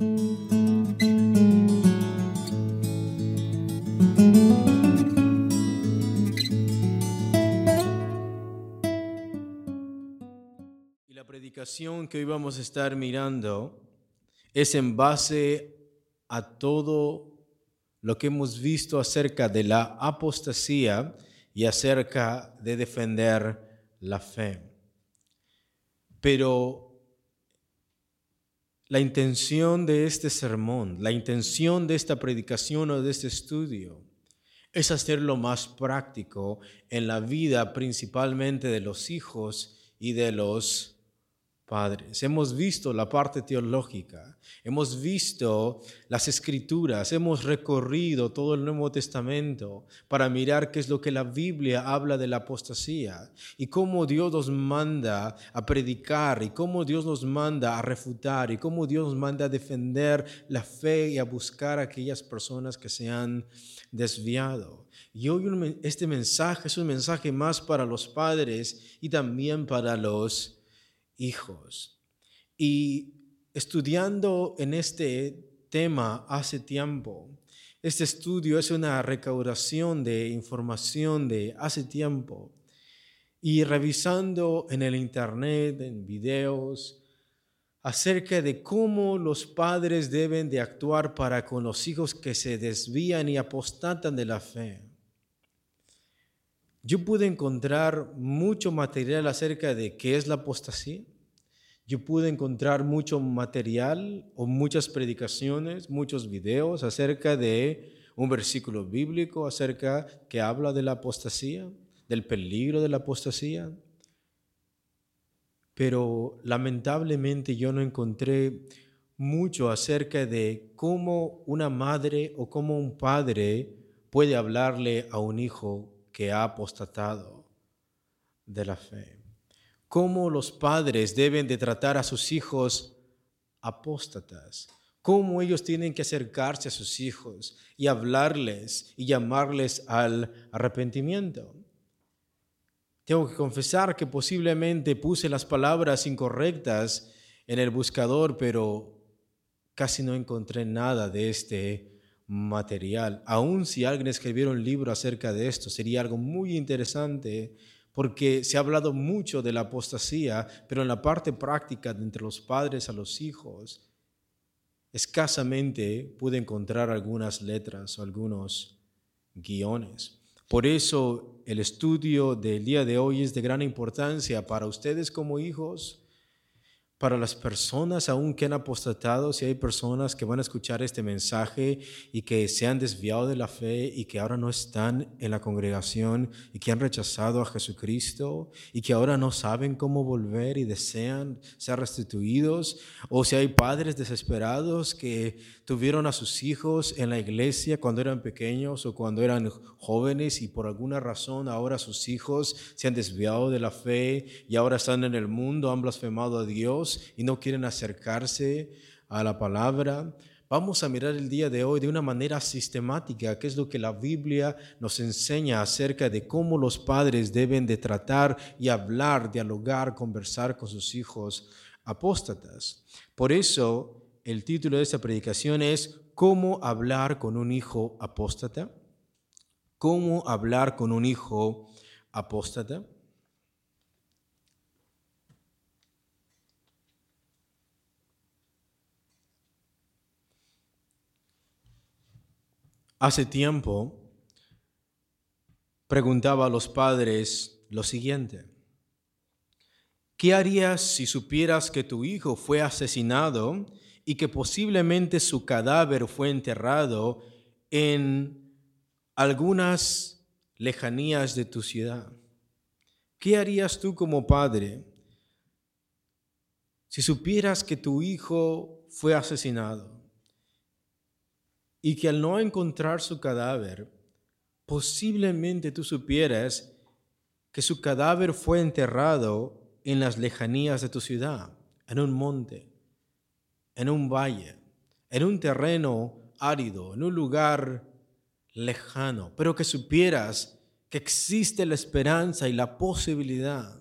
Y la predicación que hoy vamos a estar mirando es en base a todo lo que hemos visto acerca de la apostasía y acerca de defender la fe. Pero la intención de este sermón, la intención de esta predicación o de este estudio es hacerlo más práctico en la vida principalmente de los hijos y de los padres. Hemos visto la parte teológica, hemos visto las escrituras, hemos recorrido todo el Nuevo Testamento para mirar qué es lo que la Biblia habla de la apostasía y cómo Dios nos manda a predicar y cómo Dios nos manda a refutar y cómo Dios nos manda a defender la fe y a buscar a aquellas personas que se han desviado. Y hoy este mensaje es un mensaje más para los padres y también para los hijos. Y estudiando en este tema hace tiempo, este estudio es una recaudación de información de hace tiempo. Y revisando en el internet, en videos, acerca de cómo los padres deben de actuar para con los hijos que se desvían y apostatan de la fe. Yo pude encontrar mucho material acerca de qué es la apostasía. Yo pude encontrar mucho material o muchas predicaciones, muchos videos acerca de un versículo bíblico acerca que habla de la apostasía, del peligro de la apostasía. Pero lamentablemente yo no encontré mucho acerca de cómo una madre o cómo un padre puede hablarle a un hijo que ha apostatado de la fe. Cómo los padres deben de tratar a sus hijos apóstatas. Cómo ellos tienen que acercarse a sus hijos y hablarles y llamarles al arrepentimiento. Tengo que confesar que posiblemente puse las palabras incorrectas en el buscador, pero casi no encontré nada de este material. Aun si alguien escribiera un libro acerca de esto, sería algo muy interesante porque se ha hablado mucho de la apostasía, pero en la parte práctica de entre los padres a los hijos, escasamente pude encontrar algunas letras o algunos guiones. Por eso el estudio del día de hoy es de gran importancia para ustedes como hijos, para las personas aún que han apostatado, si hay personas que van a escuchar este mensaje y que se han desviado de la fe y que ahora no están en la congregación y que han rechazado a Jesucristo y que ahora no saben cómo volver y desean ser restituidos, o si hay padres desesperados que tuvieron a sus hijos en la iglesia cuando eran pequeños o cuando eran jóvenes y por alguna razón ahora sus hijos se han desviado de la fe y ahora están en el mundo, han blasfemado a Dios y no quieren acercarse a la palabra. Vamos a mirar el día de hoy de una manera sistemática qué es lo que la Biblia nos enseña acerca de cómo los padres deben de tratar y hablar, dialogar, conversar con sus hijos apóstatas. Por eso el título de esta predicación es ¿Cómo hablar con un hijo apóstata? ¿Cómo hablar con un hijo apóstata? Hace tiempo preguntaba a los padres lo siguiente. ¿Qué harías si supieras que tu hijo fue asesinado y que posiblemente su cadáver fue enterrado en algunas lejanías de tu ciudad. ¿Qué harías tú como padre si supieras que tu hijo fue asesinado y que al no encontrar su cadáver, posiblemente tú supieras que su cadáver fue enterrado en las lejanías de tu ciudad, en un monte? En un valle, en un terreno árido, en un lugar lejano, pero que supieras que existe la esperanza y la posibilidad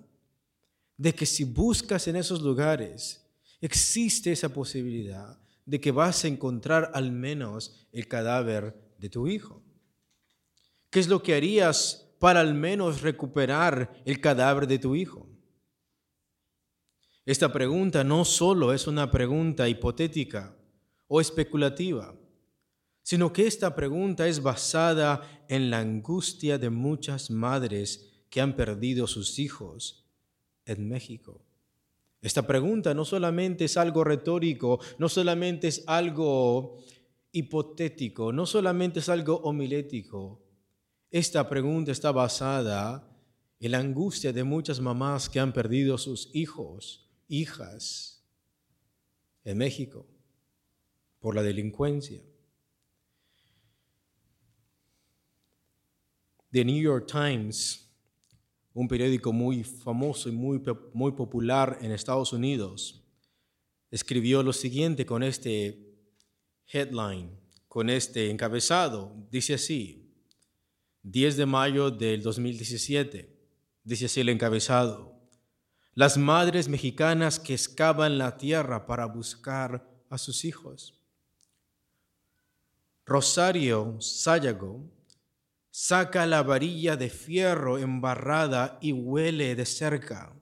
de que si buscas en esos lugares, existe esa posibilidad de que vas a encontrar al menos el cadáver de tu hijo? ¿Qué es lo que harías para al menos recuperar el cadáver de tu hijo? Esta pregunta no solo es una pregunta hipotética o especulativa, sino que esta pregunta es basada en la angustia de muchas madres que han perdido sus hijos en México. Esta pregunta no solamente es algo retórico, no solamente es algo hipotético, no solamente es algo homilético. Esta pregunta está basada en la angustia de muchas mamás que han perdido sus hijos, hijas en México por la delincuencia. The New York Times un periódico muy famoso y muy, muy popular en Estados Unidos, escribió lo siguiente con este headline, con este encabezado. Dice así, 10 de mayo del 2017, dice así el encabezado, las madres mexicanas que excavan la tierra para buscar a sus hijos. Rosario Sayago saca la varilla de fierro embarrada y huele de cerca.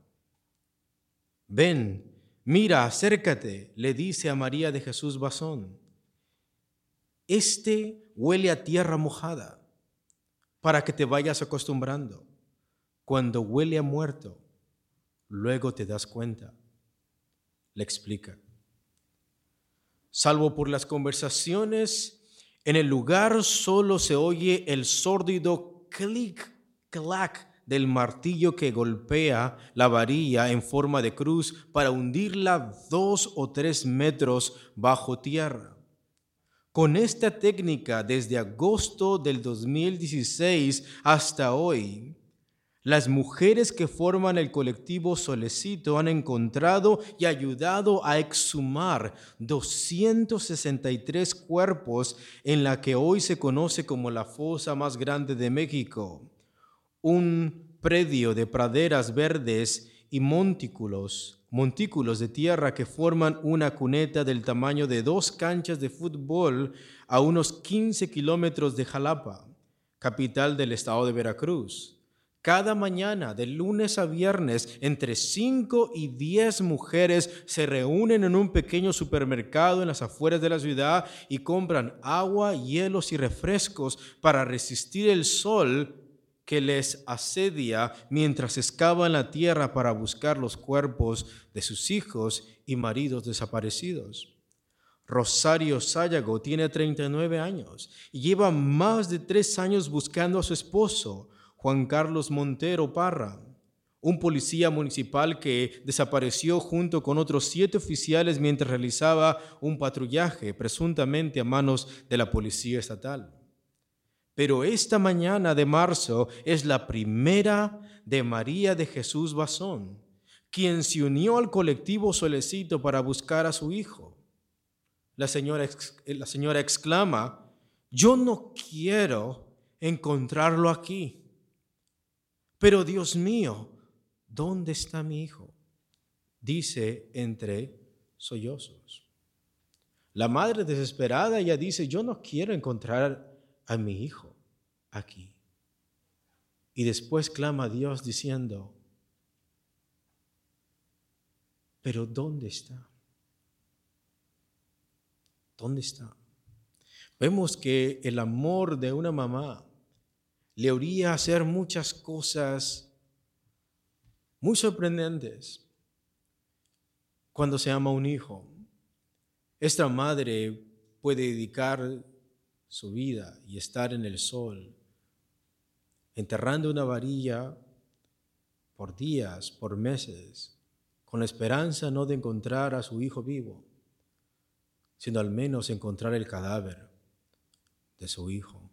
Ven, mira, acércate, le dice a María de Jesús Basón. Este huele a tierra mojada para que te vayas acostumbrando. Cuando huele a muerto, luego te das cuenta. Le explica. Salvo por las conversaciones en el lugar solo se oye el sórdido clic, clac del martillo que golpea la varilla en forma de cruz para hundirla dos o tres metros bajo tierra. Con esta técnica, desde agosto del 2016 hasta hoy, las mujeres que forman el colectivo Solecito han encontrado y ayudado a exhumar 263 cuerpos en la que hoy se conoce como la fosa más grande de México, un predio de praderas verdes y montículos, montículos de tierra que forman una cuneta del tamaño de dos canchas de fútbol a unos 15 kilómetros de Jalapa, capital del estado de Veracruz. Cada mañana, de lunes a viernes, entre 5 y 10 mujeres se reúnen en un pequeño supermercado en las afueras de la ciudad y compran agua, hielos y refrescos para resistir el sol que les asedia mientras excavan la tierra para buscar los cuerpos de sus hijos y maridos desaparecidos. Rosario Sayago tiene 39 años y lleva más de tres años buscando a su esposo. Juan Carlos Montero Parra, un policía municipal que desapareció junto con otros siete oficiales mientras realizaba un patrullaje, presuntamente a manos de la policía estatal. Pero esta mañana de marzo es la primera de María de Jesús Basón, quien se unió al colectivo Solecito para buscar a su hijo. La señora, la señora exclama, yo no quiero encontrarlo aquí. Pero Dios mío, ¿dónde está mi hijo? Dice entre sollozos. La madre desesperada ya dice, yo no quiero encontrar a mi hijo aquí. Y después clama a Dios diciendo, pero ¿dónde está? ¿Dónde está? Vemos que el amor de una mamá le haría hacer muchas cosas muy sorprendentes cuando se ama un hijo. Esta madre puede dedicar su vida y estar en el sol, enterrando una varilla por días, por meses, con la esperanza no de encontrar a su hijo vivo, sino al menos encontrar el cadáver de su hijo.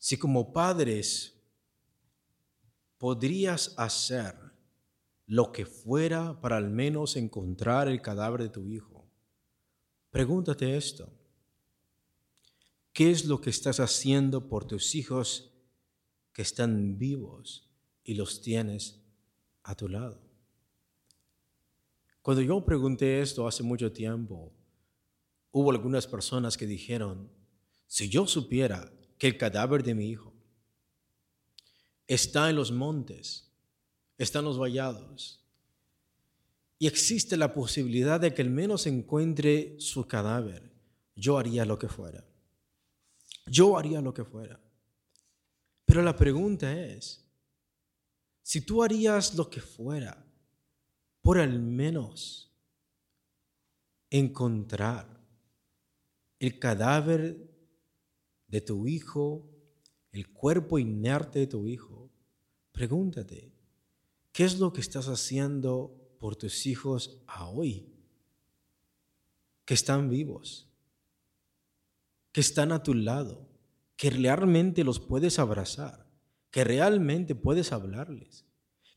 Si como padres podrías hacer lo que fuera para al menos encontrar el cadáver de tu hijo, pregúntate esto. ¿Qué es lo que estás haciendo por tus hijos que están vivos y los tienes a tu lado? Cuando yo pregunté esto hace mucho tiempo, hubo algunas personas que dijeron, si yo supiera que el cadáver de mi hijo está en los montes, está en los vallados, y existe la posibilidad de que al menos encuentre su cadáver, yo haría lo que fuera. Yo haría lo que fuera. Pero la pregunta es, si tú harías lo que fuera por al menos encontrar el cadáver de tu hijo, el cuerpo inerte de tu hijo, pregúntate, ¿qué es lo que estás haciendo por tus hijos hoy? Que están vivos, que están a tu lado, que realmente los puedes abrazar, que realmente puedes hablarles,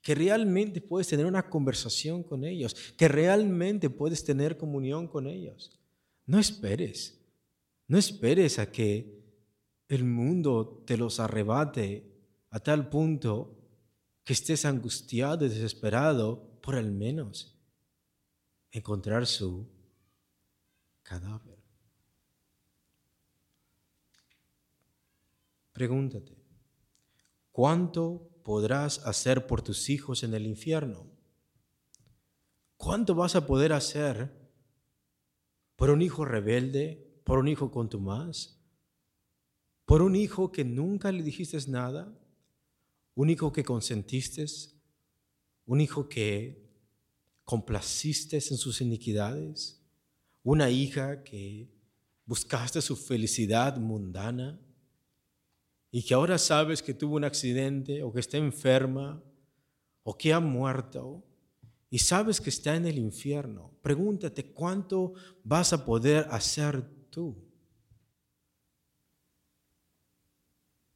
que realmente puedes tener una conversación con ellos, que realmente puedes tener comunión con ellos. No esperes, no esperes a que el mundo te los arrebate a tal punto que estés angustiado y desesperado por al menos encontrar su cadáver. Pregúntate, ¿cuánto podrás hacer por tus hijos en el infierno? ¿Cuánto vas a poder hacer por un hijo rebelde, por un hijo contumaz, por un hijo que nunca le dijiste nada, un hijo que consentiste, un hijo que complaciste en sus iniquidades, una hija que buscaste su felicidad mundana y que ahora sabes que tuvo un accidente o que está enferma o que ha muerto y sabes que está en el infierno. Pregúntate cuánto vas a poder hacer tú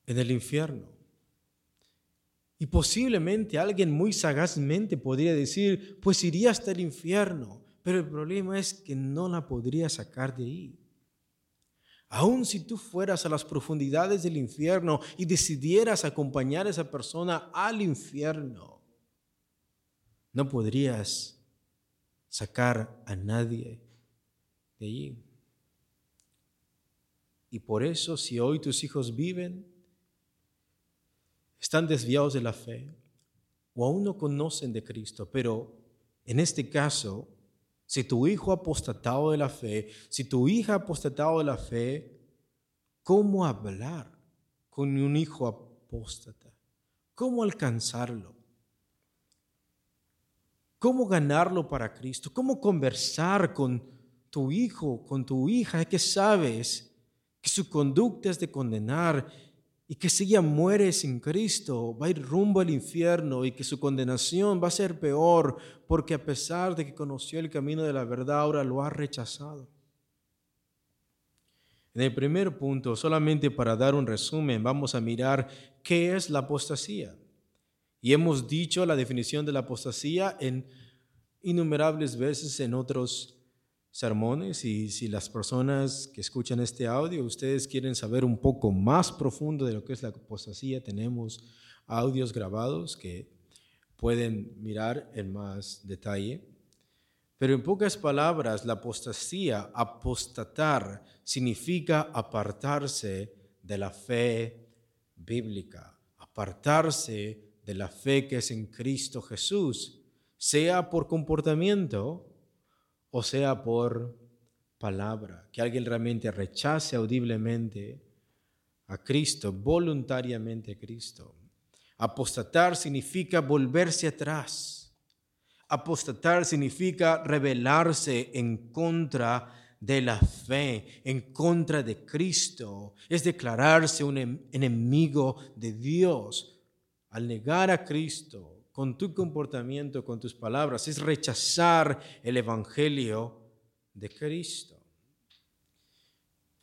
en el infierno. Y posiblemente alguien muy sagazmente podría decir, pues iría hasta el infierno, pero el problema es que no la podría sacar de ahí. Aun si tú fueras a las profundidades del infierno y decidieras acompañar a esa persona al infierno, no podrías sacar a nadie de allí. Y por eso si hoy tus hijos viven, están desviados de la fe o aún no conocen de Cristo, pero en este caso, si tu hijo ha apostatado de la fe, si tu hija ha apostatado de la fe, ¿cómo hablar con un hijo apóstata? ¿Cómo alcanzarlo? ¿Cómo ganarlo para Cristo? ¿Cómo conversar con tu hijo, con tu hija que sabes que su conducta es de condenar y que si ella muere sin Cristo, va a ir rumbo al infierno y que su condenación va a ser peor porque a pesar de que conoció el camino de la verdad, ahora lo ha rechazado. En el primer punto, solamente para dar un resumen, vamos a mirar qué es la apostasía. Y hemos dicho la definición de la apostasía en innumerables veces en otros sermones y si las personas que escuchan este audio, ustedes quieren saber un poco más profundo de lo que es la apostasía, tenemos audios grabados que pueden mirar en más detalle. Pero en pocas palabras, la apostasía, apostatar, significa apartarse de la fe bíblica, apartarse de la fe que es en Cristo Jesús, sea por comportamiento, o sea por palabra, que alguien realmente rechace audiblemente a Cristo, voluntariamente a Cristo. Apostatar significa volverse atrás. Apostatar significa rebelarse en contra de la fe, en contra de Cristo. Es declararse un em-, enemigo de Dios. Al negar a Cristo, con tu comportamiento, con tus palabras, es rechazar el Evangelio de Cristo.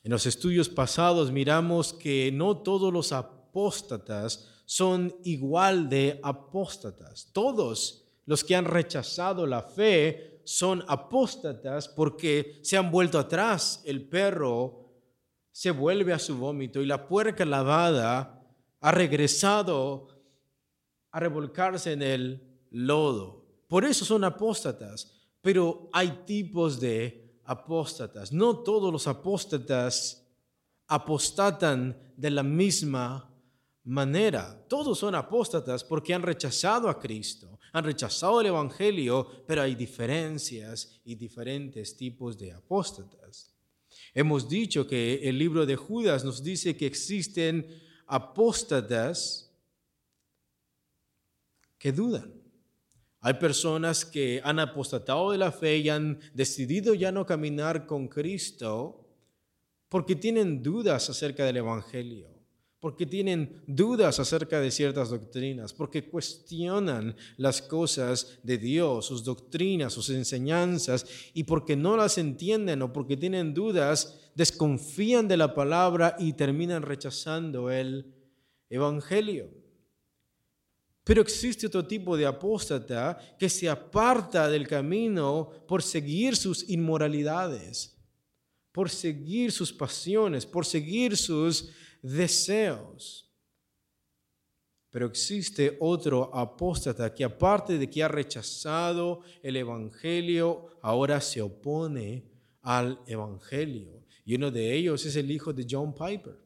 En los estudios pasados miramos que no todos los apóstatas son igual de apóstatas. Todos los que han rechazado la fe son apóstatas porque se han vuelto atrás. El perro se vuelve a su vómito y la puerca lavada ha regresado a revolcarse en el lodo. Por eso son apóstatas, Pero hay tipos de apóstatas. No todos los apóstatas apostatan de la misma manera. Todos son apóstatas porque han rechazado a Cristo, han rechazado el Evangelio, pero hay diferencias y diferentes tipos de apóstatas. Hemos dicho que el libro de Judas nos dice que existen apóstatas que dudan. Hay personas que han apostatado de la fe y han decidido ya no caminar con Cristo porque tienen dudas acerca del Evangelio porque tienen dudas acerca de ciertas doctrinas, porque cuestionan las cosas de Dios, sus doctrinas, sus enseñanzas, y porque no las entienden o porque tienen dudas, desconfían de la palabra y terminan rechazando el Evangelio. Pero existe otro tipo de apóstata que se aparta del camino por seguir sus inmoralidades, por seguir sus pasiones, por seguir sus deseos. Pero existe otro apóstata que aparte de que ha rechazado el Evangelio, ahora se opone al Evangelio. Y uno de ellos es el hijo de John Piper,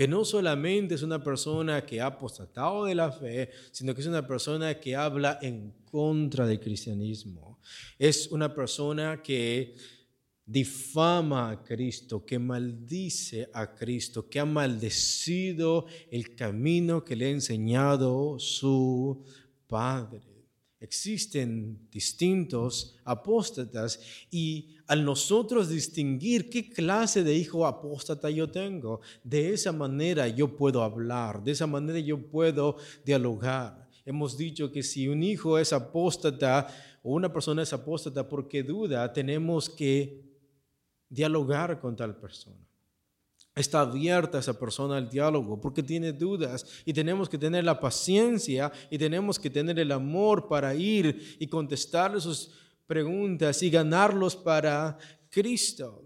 que no solamente es una persona que ha apostatado de la fe, sino que es una persona que habla en contra del cristianismo. Es una persona que difama a Cristo, que maldice a Cristo, que ha maldecido el camino que le ha enseñado su Padre. Existen distintos apóstatas y al nosotros distinguir qué clase de hijo apóstata yo tengo, de esa manera yo puedo hablar, de esa manera yo puedo dialogar. Hemos dicho que si un hijo es apóstata o una persona es apóstata porque duda, tenemos que dialogar con tal persona. Está abierta esa persona al diálogo porque tiene dudas y tenemos que tener la paciencia y tenemos que tener el amor para ir y contestarle sus preguntas y ganarlos para Cristo.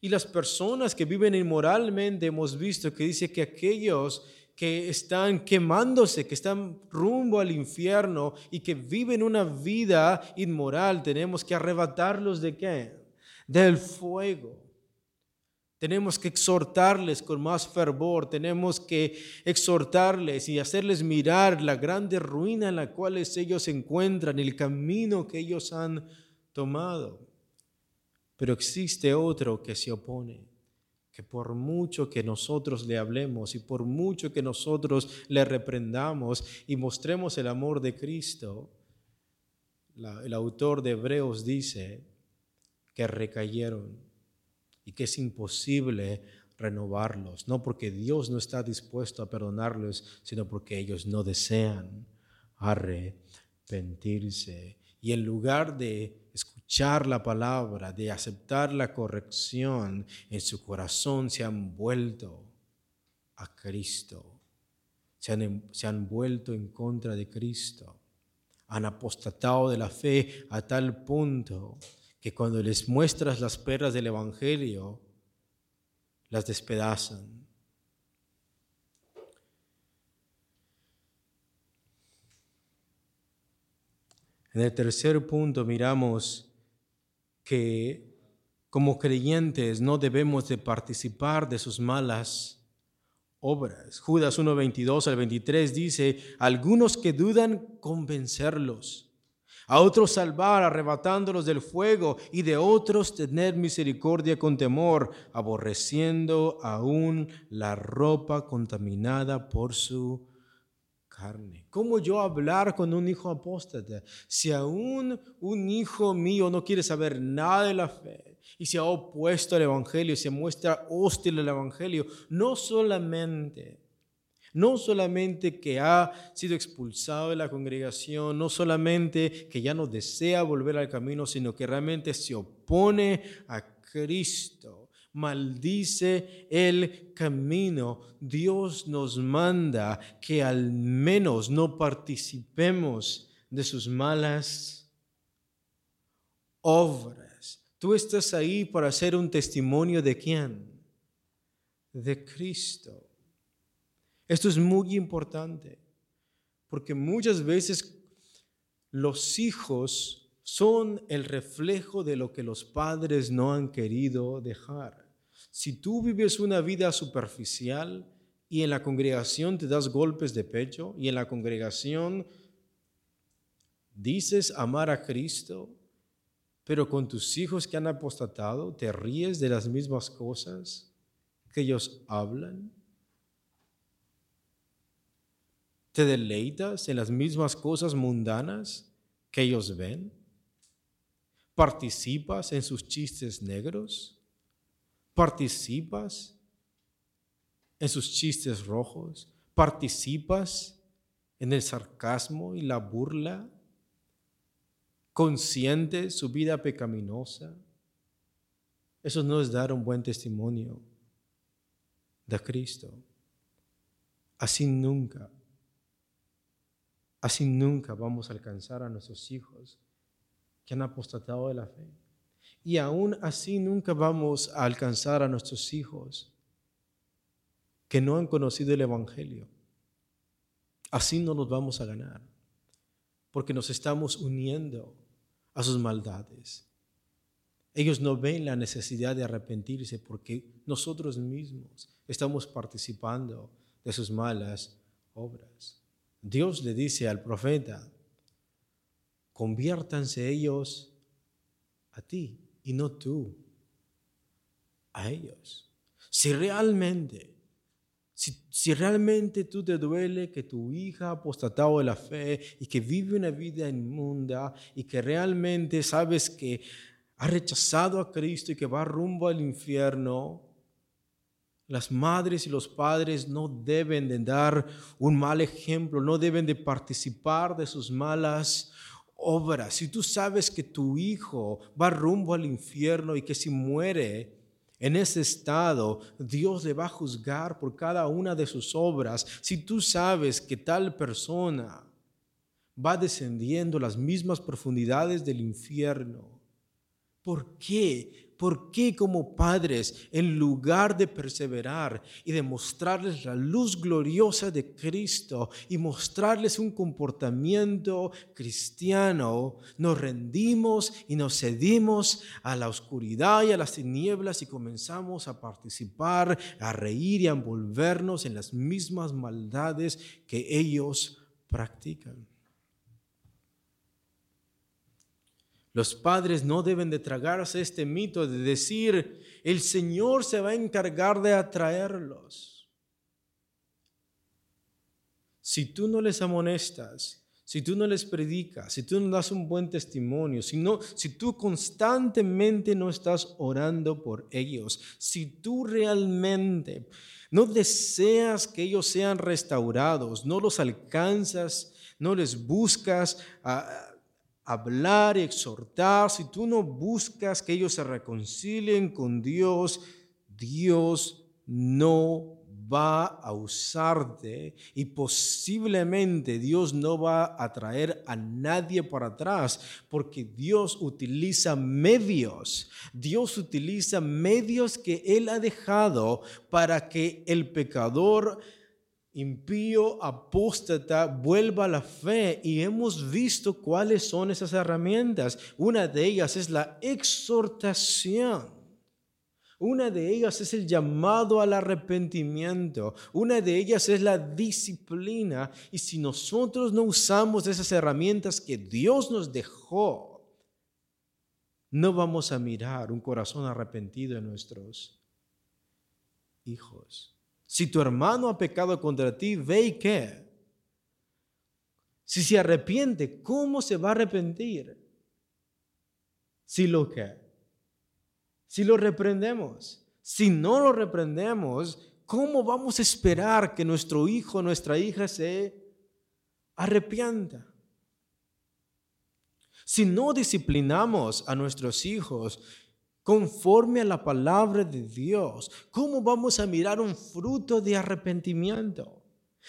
Y las personas que viven inmoralmente hemos visto que dice que aquellos que están quemándose, que están rumbo al infierno y que viven una vida inmoral, tenemos que arrebatarlos de qué? del fuego. Tenemos que exhortarles con más fervor, tenemos que exhortarles y hacerles mirar la grande ruina en la cual ellos se encuentran, el camino que ellos han tomado. Pero existe otro que se opone, que por mucho que nosotros le hablemos y por mucho que nosotros le reprendamos y mostremos el amor de Cristo, el autor de Hebreos dice, que recayeron y que es imposible renovarlos, no porque Dios no está dispuesto a perdonarlos, sino porque ellos no desean arrepentirse. Y en lugar de escuchar la palabra, de aceptar la corrección, en su corazón se han vuelto a Cristo, se han, se han vuelto en contra de Cristo, han apostatado de la fe a tal punto que cuando les muestras las perlas del Evangelio, las despedazan. En el tercer punto miramos que como creyentes no debemos de participar de sus malas obras. Judas 1.22 al 23 dice, algunos que dudan convencerlos a otros salvar arrebatándolos del fuego y de otros tener misericordia con temor, aborreciendo aún la ropa contaminada por su carne. ¿Cómo yo hablar con un hijo apóstata? Si aún un hijo mío no quiere saber nada de la fe y se ha opuesto al Evangelio, se muestra hostil al Evangelio, no solamente no solamente que ha sido expulsado de la congregación, no solamente que ya no desea volver al camino, sino que realmente se opone a Cristo, maldice el camino. Dios nos manda que al menos no participemos de sus malas obras. Tú estás ahí para ser un testimonio de quién? De Cristo. Esto es muy importante, porque muchas veces los hijos son el reflejo de lo que los padres no han querido dejar. Si tú vives una vida superficial y en la congregación te das golpes de pecho y en la congregación dices amar a Cristo, pero con tus hijos que han apostatado te ríes de las mismas cosas que ellos hablan, te deleitas en las mismas cosas mundanas que ellos ven, participas en sus chistes negros, participas en sus chistes rojos, participas en el sarcasmo y la burla consciente su vida pecaminosa, eso no es dar un buen testimonio de Cristo. Así nunca, así nunca vamos a alcanzar a nuestros hijos que han apostatado de la fe. Y aún así nunca vamos a alcanzar a nuestros hijos que no han conocido el Evangelio. Así no los vamos a ganar, porque nos estamos uniendo a sus maldades. Ellos no ven la necesidad de arrepentirse porque nosotros mismos estamos participando de sus malas obras. Dios le dice al profeta, conviértanse ellos a ti y no tú a ellos. Si realmente si, realmente tú te duele que tu hija ha apostatado de la fe y que vive una vida inmunda y que realmente sabes que ha rechazado a Cristo y que va rumbo al infierno, las madres y los padres no deben de dar un mal ejemplo, no deben de participar de sus malas obras. Si tú sabes que tu hijo va rumbo al infierno y que si muere, en ese estado, Dios le va a juzgar por cada una de sus obras. Si tú sabes que tal persona va descendiendo las mismas profundidades del infierno, ¿por qué? ¿Por qué como padres, en lugar de perseverar y de mostrarles la luz gloriosa de Cristo y mostrarles un comportamiento cristiano, nos rendimos y nos cedimos a la oscuridad y a las tinieblas y comenzamos a participar, a reír y a envolvernos en las mismas maldades que ellos practican? Los padres no deben de tragarse este mito de decir, el Señor se va a encargar de atraerlos. Si tú no les amonestas, si tú no les predicas, si tú no das un buen testimonio, si, si tú constantemente no estás orando por ellos, si tú realmente no deseas que ellos sean restaurados, no los alcanzas, no les buscas, a hablar y exhortar, si tú no buscas que ellos se reconcilien con Dios, Dios no va a usarte y posiblemente Dios no va a traer a nadie para atrás porque Dios utiliza medios. Dios utiliza medios que Él ha dejado para que el pecador impío, apóstata, vuelva a la fe y hemos visto cuáles son esas herramientas. Una de ellas es la exhortación. Una de ellas es el llamado al arrepentimiento. Una de ellas es la disciplina. Y si nosotros no usamos esas herramientas que Dios nos dejó, no vamos a mirar un corazón arrepentido en nuestros hijos. Si tu hermano ha pecado contra ti, ve y qué. Si se arrepiente, ¿cómo se va a arrepentir? Si lo que. Si lo reprendemos. Si no lo reprendemos, ¿cómo vamos a esperar que nuestro hijo, nuestra hija se arrepienta? Si no disciplinamos a nuestros hijos, conforme a la palabra de Dios, ¿cómo vamos a mirar un fruto de arrepentimiento?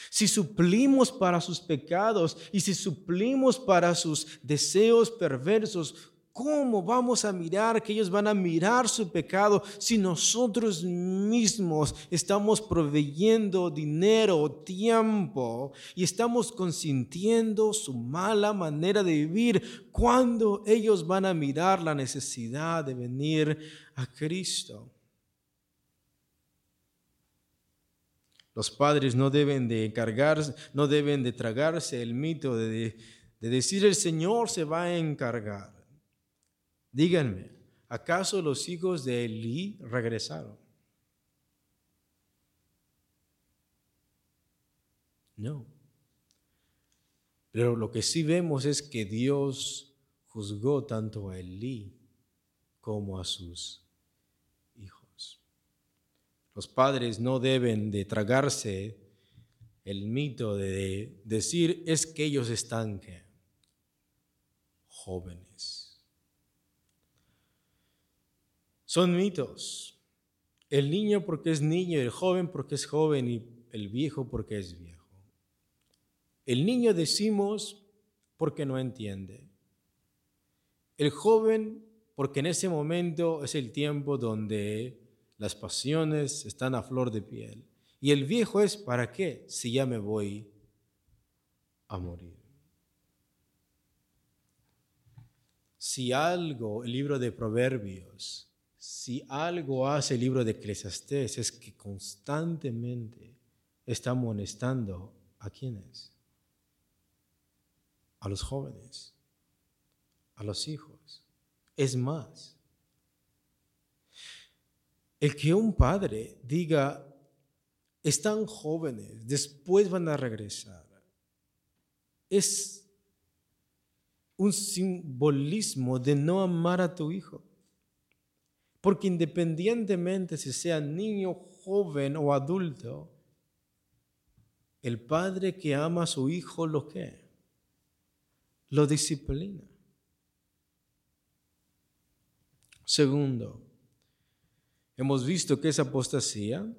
Si suplimos para sus pecados y si suplimos para sus deseos perversos, ¿Cómo vamos a mirar que ellos van a mirar su pecado si nosotros mismos estamos proveyendo dinero, tiempo y estamos consintiendo su mala manera de vivir? ¿Cuándo ellos van a mirar la necesidad de venir a Cristo? Los padres no deben de encargarse, no deben de tragarse el mito de, de decir el Señor se va a encargar. Díganme, ¿acaso los hijos de Elí regresaron? No. Pero lo que sí vemos es que Dios juzgó tanto a Elí como a sus hijos. Los padres no deben de tragarse el mito de decir es que ellos están jóvenes. Son mitos. El niño porque es niño, el joven porque es joven y el viejo porque es viejo. El niño decimos porque no entiende. El joven porque en ese momento es el tiempo donde las pasiones están a flor de piel. Y el viejo es para qué si ya me voy a morir. Si algo, el libro de Proverbios, si algo hace el libro de Eclesiastés es que constantemente está amonestando a quienes, a los jóvenes, a los hijos. Es más, el que un padre diga, están jóvenes, después van a regresar, es un simbolismo de no amar a tu hijo. Porque independientemente si sea niño, joven o adulto, el padre que ama a su hijo lo que lo disciplina. Segundo, hemos visto que es apostasía. En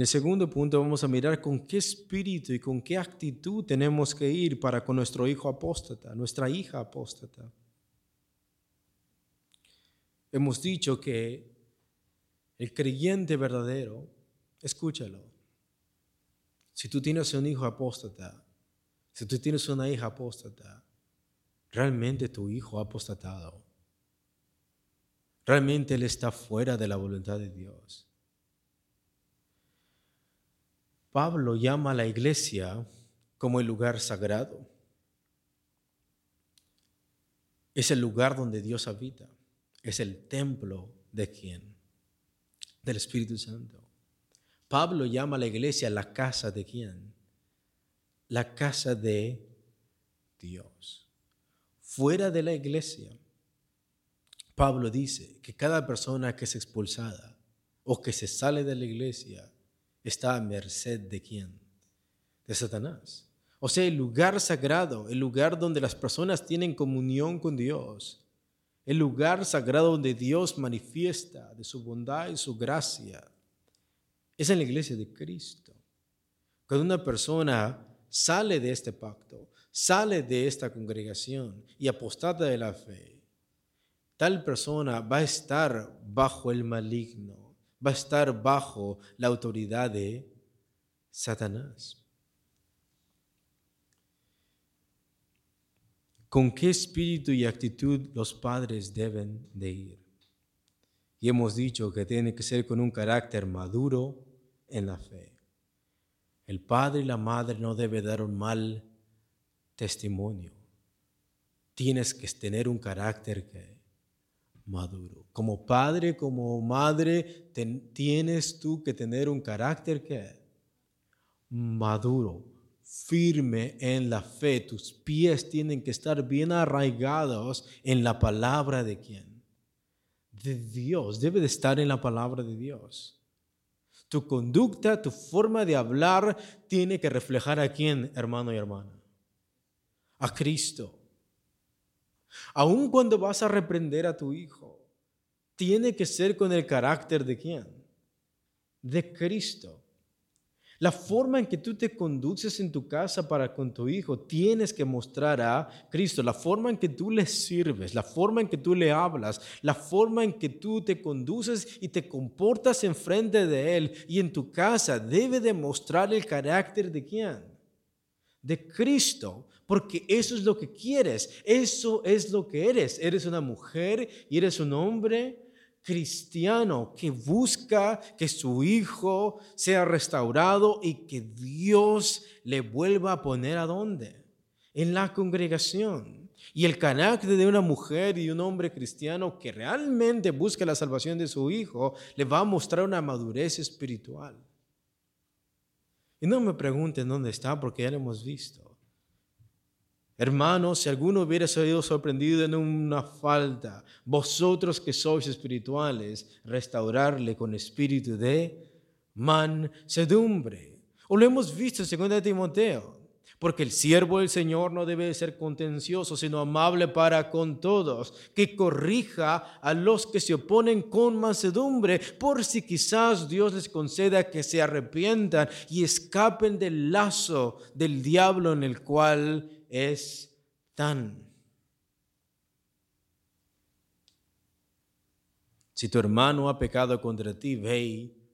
el segundo punto vamos a mirar con qué espíritu y con qué actitud tenemos que ir para con nuestro hijo apóstata, nuestra hija apóstata hemos dicho que el creyente verdadero, escúchalo, si tú tienes un hijo apóstata, si tú tienes una hija apóstata, realmente tu hijo ha apostatado. Realmente él está fuera de la voluntad de Dios. Pablo llama a la iglesia como el lugar sagrado. Es el lugar donde Dios habita es el templo de quién? Del Espíritu Santo. Pablo llama a la iglesia la casa de quién? La casa de Dios. Fuera de la iglesia, Pablo dice que cada persona que es expulsada o que se sale de la iglesia está a merced de quién? De Satanás. O sea, el lugar sagrado, el lugar donde las personas tienen comunión con Dios, el lugar sagrado donde Dios manifiesta de su bondad y su gracia, es en la iglesia de Cristo. Cuando una persona sale de este pacto, sale de esta congregación y apostata de la fe, tal persona va a estar bajo el maligno, va a estar bajo la autoridad de Satanás. Con qué espíritu y actitud los padres deben de ir. Y hemos dicho que tiene que ser con un carácter maduro en la fe. El padre y la madre no deben dar un mal testimonio. Tienes que tener un carácter que maduro. Como padre, como madre, tienes tú que tener un carácter que maduro firme en la fe. Tus pies tienen que estar bien arraigados en la palabra de quién? De Dios. Debe de estar en la palabra de Dios. Tu conducta, tu forma de hablar tiene que reflejar a quién, hermano y hermana. A Cristo. Aun cuando vas a reprender a tu hijo, tiene que ser con el carácter de quién? De Cristo. La forma en que tú te conduces en tu casa para con tu hijo, tienes que mostrar a Cristo. La forma en que tú le sirves, la forma en que tú le hablas, la forma en que tú te conduces y te comportas enfrente de Él y en tu casa debe demostrar el carácter de quién? De Cristo. Porque eso es lo que quieres, eso es lo que eres. Eres una mujer y eres un hombre cristiano que busca que su hijo sea restaurado y que Dios le vuelva a poner a dónde? En la congregación. Y el carácter de una mujer y un hombre cristiano que realmente busca la salvación de su hijo le va a mostrar una madurez espiritual. Y no me pregunten dónde está porque ya lo hemos visto. Hermanos, si alguno hubiera sido sorprendido en una falta, vosotros que sois espirituales, restaurarle con espíritu de mansedumbre. O lo hemos visto en 2 Timoteo. Porque el siervo del Señor no debe ser contencioso, sino amable para con todos, que corrija a los que se oponen con mansedumbre, por si quizás Dios les conceda que se arrepientan y escapen del lazo del diablo en el cual es tan. Si tu hermano ha pecado contra ti, ve y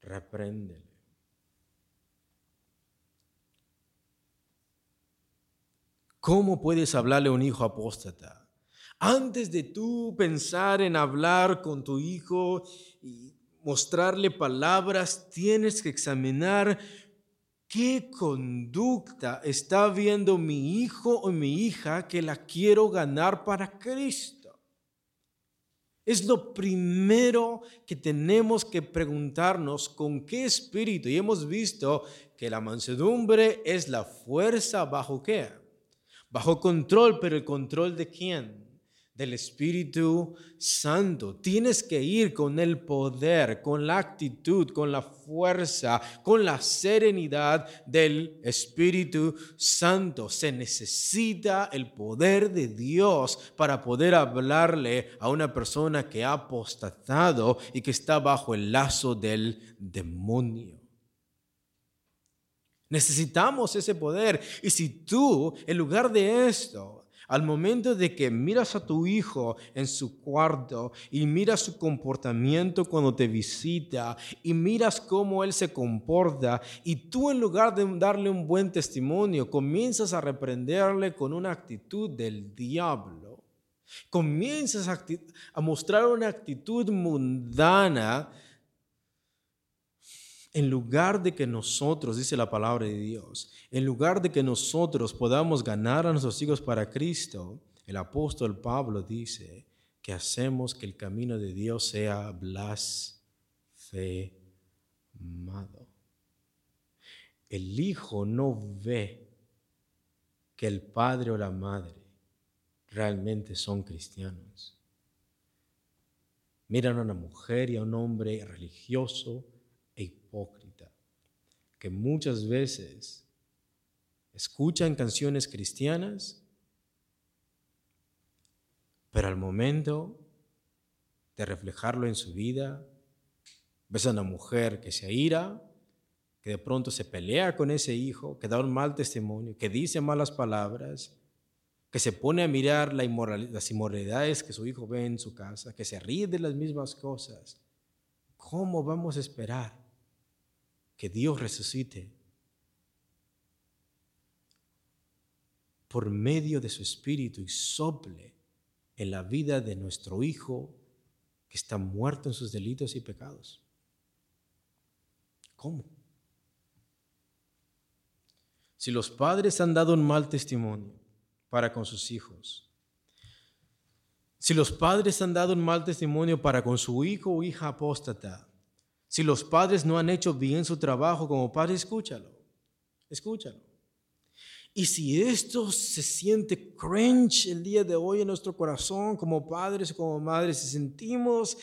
repréndele. ¿Cómo puedes hablarle a un hijo apóstata? Antes de tú pensar en hablar con tu hijo y mostrarle palabras, tienes que examinar ¿Qué conducta está viendo mi hijo o mi hija que la quiero ganar para Cristo? Es lo primero que tenemos que preguntarnos con qué espíritu. Y hemos visto que la mansedumbre es la fuerza bajo qué? Bajo control, pero el control de quién? Del Espíritu Santo. Tienes que ir con el poder, con la actitud, con la fuerza, con la serenidad del Espíritu Santo. Se necesita el poder de Dios para poder hablarle a una persona que ha apostatado y que está bajo el lazo del demonio. Necesitamos ese poder. Y si tú, en lugar de esto, al momento de que miras a tu hijo en su cuarto y miras su comportamiento cuando te visita y miras cómo él se comporta y tú en lugar de darle un buen testimonio comienzas a reprenderle con una actitud del diablo, comienzas a, mostrar una actitud mundana, en lugar de que nosotros, dice la palabra de Dios, en lugar de que nosotros podamos ganar a nuestros hijos para Cristo, el apóstol Pablo dice que hacemos que el camino de Dios sea blasfemado. El hijo no ve que el padre o la madre realmente son cristianos. Miran a una mujer y a un hombre religioso, hipócrita, que muchas veces escuchan canciones cristianas, pero al momento de reflejarlo en su vida, ves a una mujer que se aira, que de pronto se pelea con ese hijo, que da un mal testimonio, que dice malas palabras, que se pone a mirar la las inmoralidades que su hijo ve en su casa, que se ríe de las mismas cosas. ¿Cómo vamos a esperar que Dios resucite por medio de su Espíritu y sople en la vida de nuestro Hijo que está muerto en sus delitos y pecados. ¿Cómo? Si los padres han dado un mal testimonio para con sus hijos, si los padres han dado un mal testimonio para con su hijo o hija apóstata, si los padres no han hecho bien su trabajo como padre, escúchalo, escúchalo. Y si esto se siente cringe el día de hoy en nuestro corazón como padres o como madres, si sentimos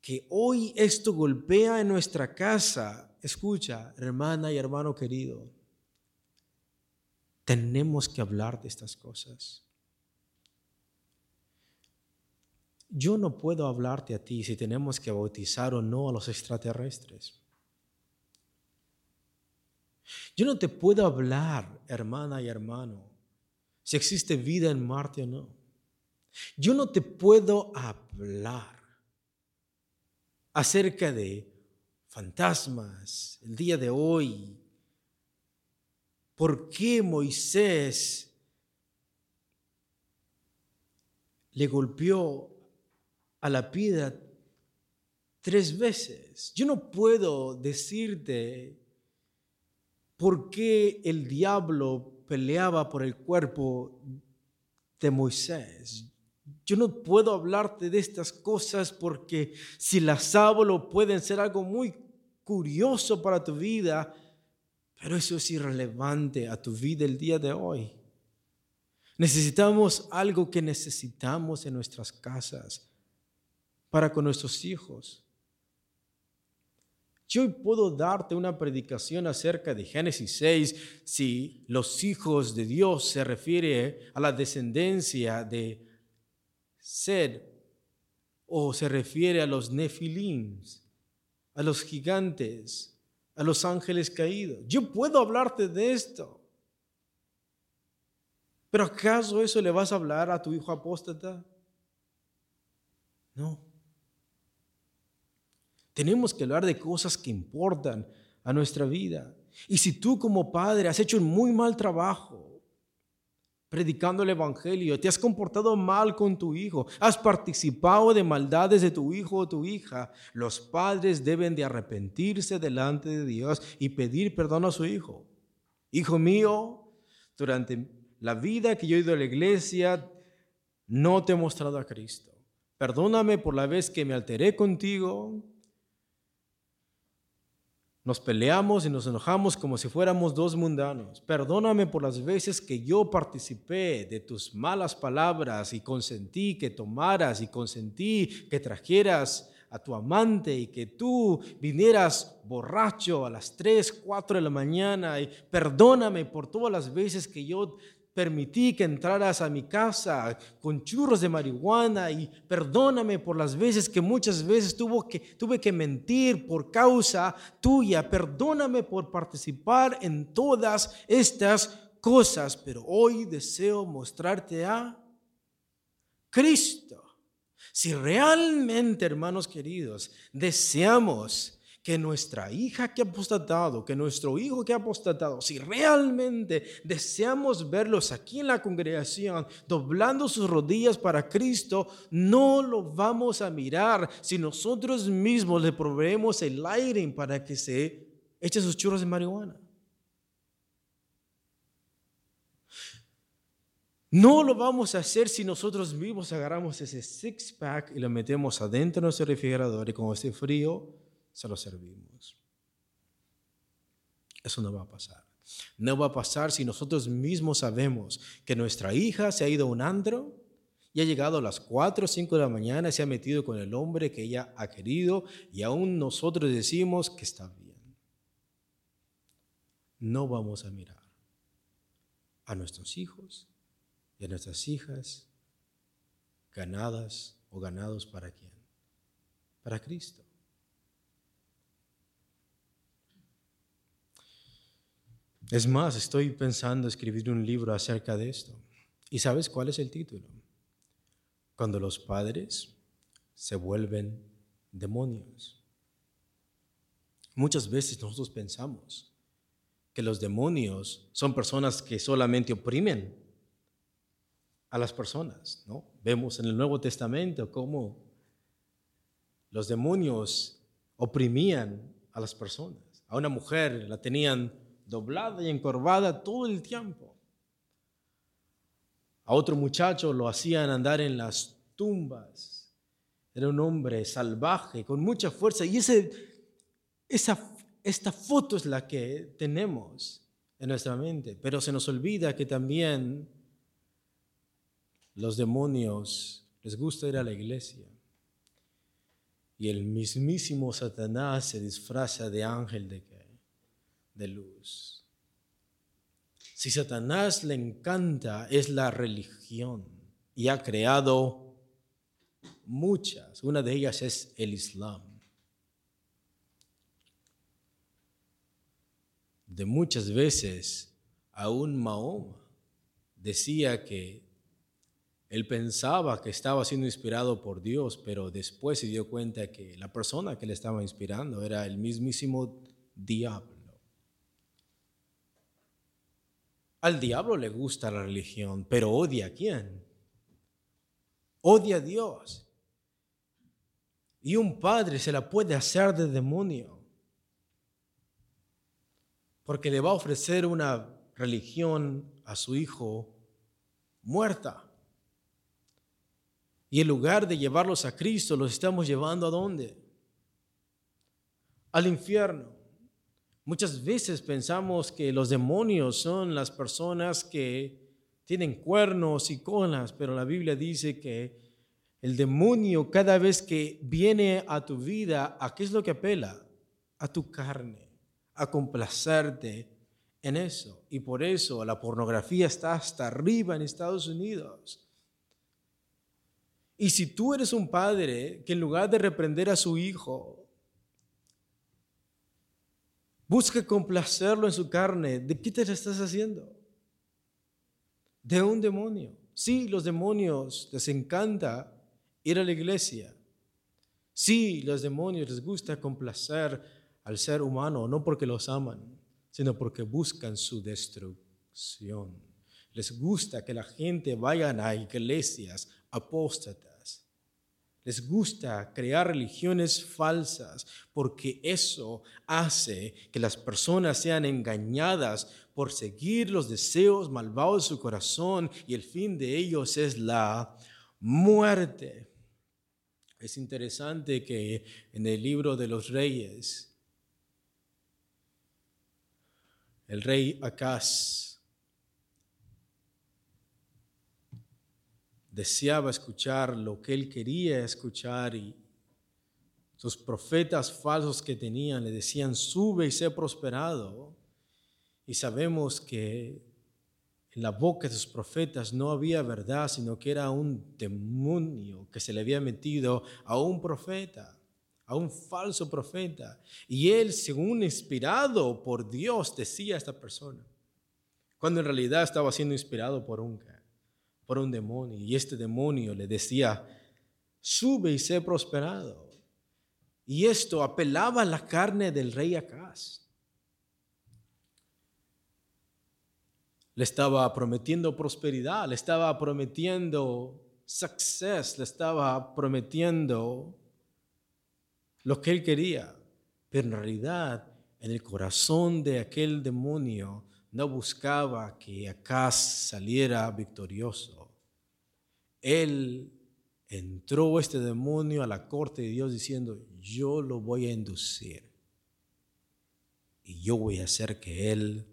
que hoy esto golpea en nuestra casa, escucha, hermana y hermano querido, tenemos que hablar de estas cosas. yo no puedo hablarte a ti si tenemos que bautizar o no a los extraterrestres. Yo no te puedo hablar, hermana y hermano, si existe vida en Marte o no. Yo no te puedo hablar acerca de fantasmas el día de hoy. ¿Por qué Moisés le golpeó a la piedra tres veces. Yo no puedo decirte por qué el diablo peleaba por el cuerpo de Moisés. Yo no puedo hablarte de estas cosas porque si las hablo pueden ser algo muy curioso para tu vida, pero eso es irrelevante a tu vida el día de hoy. Necesitamos algo que necesitamos en nuestras casas para con nuestros hijos. Yo hoy puedo darte una predicación acerca de Génesis 6 si los hijos de Dios se refiere a la descendencia de Sed o se refiere a los nefilims, a los gigantes, a los ángeles caídos. Yo puedo hablarte de esto. Pero ¿acaso eso le vas a hablar a tu hijo apóstata? No. Tenemos que hablar de cosas que importan a nuestra vida. Y si tú como padre has hecho un muy mal trabajo predicando el Evangelio, te has comportado mal con tu hijo, has participado de maldades de tu hijo o tu hija, los padres deben de arrepentirse delante de Dios y pedir perdón a su hijo. Hijo mío, durante la vida que yo he ido a la iglesia, no te he mostrado a Cristo. Perdóname por la vez que me alteré contigo, nos peleamos y nos enojamos como si fuéramos dos mundanos. Perdóname por las veces que yo participé de tus malas palabras y consentí que tomaras y consentí que trajeras a tu amante y que tú vinieras borracho a las 3, 4 de la mañana y perdóname por todas las veces que yo permití que entraras a mi casa con churros de marihuana y perdóname por las veces que muchas veces tuvo que, tuve que mentir por causa tuya. Perdóname por participar en todas estas cosas, pero hoy deseo mostrarte a Cristo. Si realmente, hermanos queridos, deseamos que nuestra hija que ha apostatado, que nuestro hijo que ha apostatado, si realmente deseamos verlos aquí en la congregación doblando sus rodillas para Cristo, no lo vamos a mirar si nosotros mismos le proveemos el aire para que se eche sus churros de marihuana. No lo vamos a hacer si nosotros mismos agarramos ese six pack y lo metemos adentro de nuestro refrigerador y cuando esté frío, se lo servimos. Eso no va a pasar. No va a pasar si nosotros mismos sabemos que nuestra hija se ha ido a un andro y ha llegado a las 4 o 5 de la mañana y se ha metido con el hombre que ella ha querido y aún nosotros decimos que está bien. No vamos a mirar a nuestros hijos y a nuestras hijas ganadas o ganados para quién? Para Cristo. Es más, estoy pensando escribir un libro acerca de esto. ¿Y sabes cuál es el título? Cuando los padres se vuelven demonios. Muchas veces nosotros pensamos que los demonios son personas que solamente oprimen a las personas, ¿no? Vemos en el Nuevo Testamento cómo los demonios oprimían a las personas. A una mujer la tenían doblada y encorvada todo el tiempo. A otro muchacho lo hacían andar en las tumbas. Era un hombre salvaje, con mucha fuerza. Y ese, esa, esta foto es la que tenemos en nuestra mente. Pero se nos olvida que también los demonios les gusta ir a la iglesia. Y el mismísimo Satanás se disfraza de ángel de de luz. Si Satanás le encanta es la religión y ha creado muchas. Una de ellas es el Islam. De muchas veces, aún Mahoma decía que él pensaba que estaba siendo inspirado por Dios, pero después se dio cuenta que la persona que le estaba inspirando era el mismísimo diablo. Al diablo le gusta la religión, pero odia a quién? Odia a Dios. Y un padre se la puede hacer de demonio, porque le va a ofrecer una religión a su hijo muerta. Y en lugar de llevarlos a Cristo, los estamos llevando a dónde? Al infierno. Muchas veces pensamos que los demonios son las personas que tienen cuernos y colas, pero la Biblia dice que el demonio cada vez que viene a tu vida, ¿a qué es lo que apela? A tu carne, a complacerte en eso. Y por eso la pornografía está hasta arriba en Estados Unidos. Y si tú eres un padre que en lugar de reprender a su hijo, busca complacerlo en su carne, ¿de qué te estás haciendo? De un demonio. Sí, los demonios les encanta ir a la iglesia. Sí, los demonios les gusta complacer al ser humano, no porque los aman, sino porque buscan su destrucción. Les gusta que la gente vaya a iglesias apóstatas. Les gusta crear religiones falsas porque eso hace que las personas sean engañadas por seguir los deseos malvados de su corazón y el fin de ellos es la muerte. Es interesante que en el libro de los reyes, el rey Acaz deseaba escuchar lo que él quería escuchar y sus profetas falsos que tenían le decían, sube y sé prosperado. Y sabemos que en la boca de sus profetas no había verdad, sino que era un demonio que se le había metido a un profeta, a un falso profeta. Y él, según inspirado por Dios, decía a esta persona, cuando en realidad estaba siendo inspirado por un por un demonio. Y este demonio le decía, sube y sé prosperado. Y esto apelaba a la carne del rey Acaz. Le estaba prometiendo prosperidad, le estaba prometiendo success, le estaba prometiendo lo que él quería. Pero en realidad, en el corazón de aquel demonio no buscaba que Acaz saliera victorioso. Él entró este demonio a la corte de Dios diciendo, yo lo voy a inducir y yo voy a hacer que él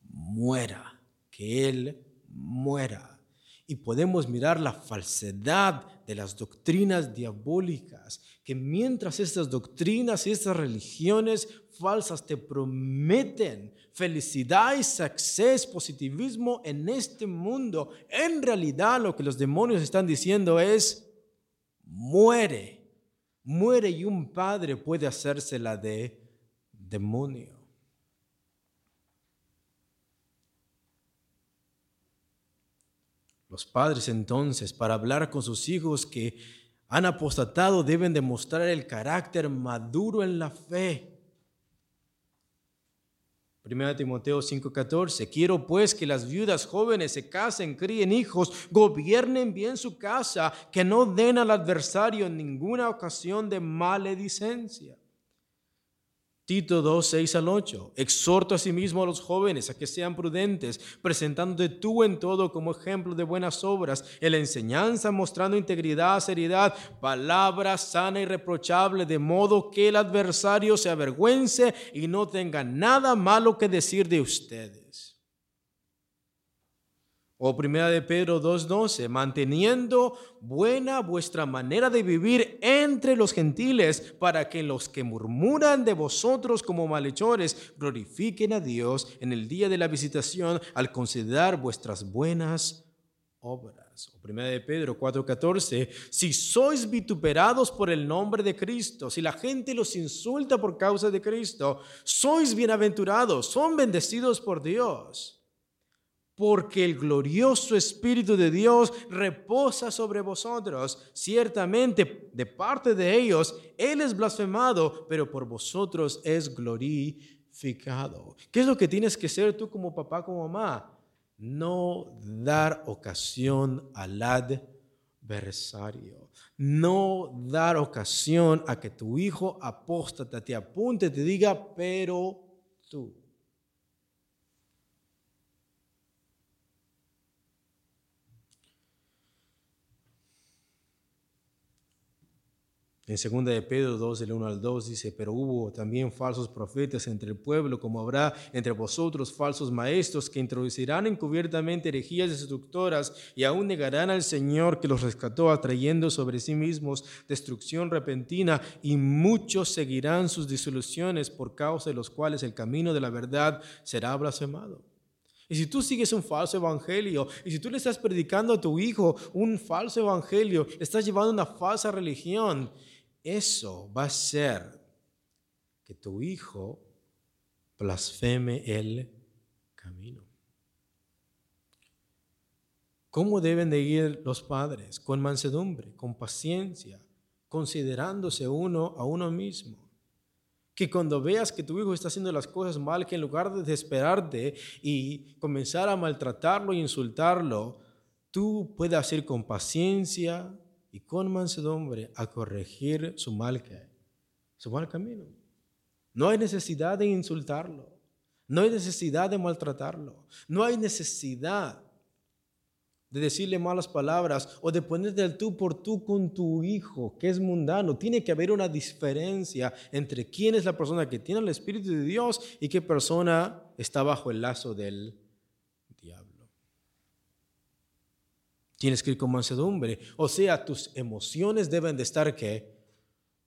muera, que él muera y podemos mirar la falsedad de las doctrinas diabólicas, que mientras estas doctrinas y estas religiones falsas te prometen felicidad y suceso, positivismo en este mundo, en realidad lo que los demonios están diciendo es, muere, muere y un padre puede hacérsela de demonio. Los padres entonces, para hablar con sus hijos que han apostatado, deben demostrar el carácter maduro en la fe. 1 Timoteo 5:14, quiero pues que las viudas jóvenes se casen, críen hijos, gobiernen bien su casa, que no den al adversario en ninguna ocasión de maledicencia Tito 2, 6 al 8. Exhorto asimismo a los jóvenes a que sean prudentes, presentándote tú en todo como ejemplo de buenas obras, en la enseñanza mostrando integridad, seriedad, palabra sana y reprochable, de modo que el adversario se avergüence y no tenga nada malo que decir de ustedes. O primera de Pedro 2.12, manteniendo buena vuestra manera de vivir entre los gentiles, para que los que murmuran de vosotros como malhechores glorifiquen a Dios en el día de la visitación al considerar vuestras buenas obras. O 1 de Pedro 4:14, si sois vituperados por el nombre de Cristo, si la gente los insulta por causa de Cristo, sois bienaventurados, son bendecidos por Dios porque el glorioso Espíritu de Dios reposa sobre vosotros. Ciertamente, de parte de ellos, Él es blasfemado, pero por vosotros es glorificado. ¿Qué es lo que tienes que ser tú como papá, como mamá? No dar ocasión al adversario. No dar ocasión a que tu hijo apóstata te apunte, te diga, pero tú. En 2 de Pedro 2, del 1 al 2 dice, pero hubo también falsos profetas entre el pueblo, como habrá entre vosotros falsos maestros que introducirán encubiertamente herejías destructoras y aún negarán al Señor que los rescató, atrayendo sobre sí mismos destrucción repentina y muchos seguirán sus disoluciones por causa de los cuales el camino de la verdad será blasfemado. Y si tú sigues un falso evangelio, y si tú le estás predicando a tu hijo un falso evangelio, estás llevando una falsa religión, eso va a ser que tu hijo blasfeme el camino. ¿Cómo deben de ir los padres? Con mansedumbre, con paciencia, considerándose uno a uno mismo. Que cuando veas que tu hijo está haciendo las cosas mal, que en lugar de desesperarte y comenzar a maltratarlo e insultarlo, tú puedas ir con paciencia, y con mansedumbre a corregir su mal, su mal camino. No hay necesidad de insultarlo, no hay necesidad de maltratarlo, no hay necesidad de decirle malas palabras o de ponerte el tú por tú con tu hijo, que es mundano. Tiene que haber una diferencia entre quién es la persona que tiene el Espíritu de Dios y qué persona está bajo el lazo del Tienes que ir con mansedumbre. O sea, tus emociones deben de estar ¿qué?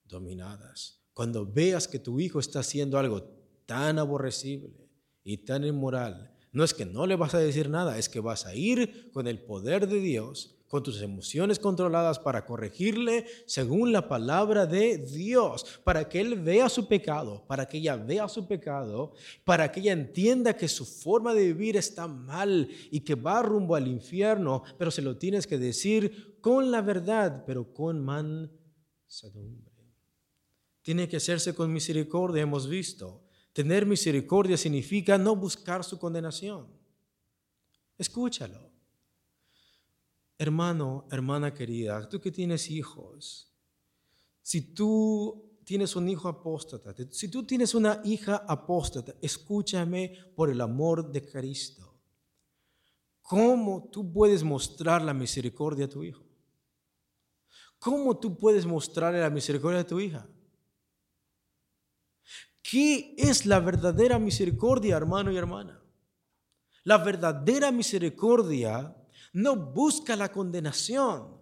dominadas. Cuando veas que tu hijo está haciendo algo tan aborrecible y tan inmoral, no es que no le vas a decir nada, es que vas a ir con el poder de Dios con tus emociones controladas para corregirle según la palabra de Dios, para que él vea su pecado, para que ella vea su pecado, para que ella entienda que su forma de vivir está mal y que va rumbo al infierno, pero se lo tienes que decir con la verdad, pero con mansedumbre. Tiene que hacerse con misericordia, hemos visto. Tener misericordia significa no buscar su condenación. Escúchalo. Hermano, hermana querida, tú que tienes hijos, si tú tienes un hijo apóstata, si tú tienes una hija apóstata, escúchame por el amor de Cristo. ¿Cómo tú puedes mostrar la misericordia a tu hijo? ¿Cómo tú puedes mostrarle la misericordia a tu hija? ¿Qué es la verdadera misericordia, hermano y hermana? La verdadera misericordia no busca la condenación,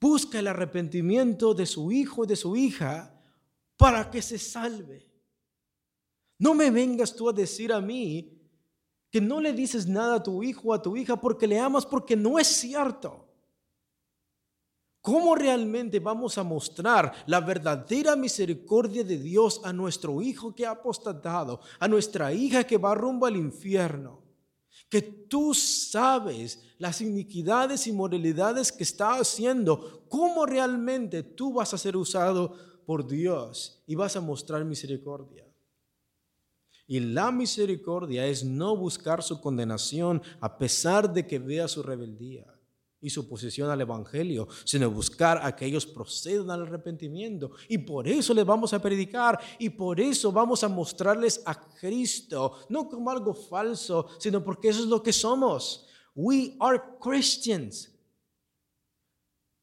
busca el arrepentimiento de su hijo y de su hija para que se salve. No me vengas tú a decir a mí que no le dices nada a tu hijo o a tu hija porque le amas, porque no es cierto. ¿Cómo realmente vamos a mostrar la verdadera misericordia de Dios a nuestro hijo que ha apostatado, a nuestra hija que va rumbo al infierno? Que tú sabes las iniquidades y moralidades que está haciendo, cómo realmente tú vas a ser usado por Dios y vas a mostrar misericordia. Y la misericordia es no buscar su condenación a pesar de que vea su rebeldía y su oposición al Evangelio, sino buscar a que ellos procedan al arrepentimiento. Y por eso les vamos a predicar y por eso vamos a mostrarles a Cristo, no como algo falso, sino porque eso es lo que somos. We are Christians.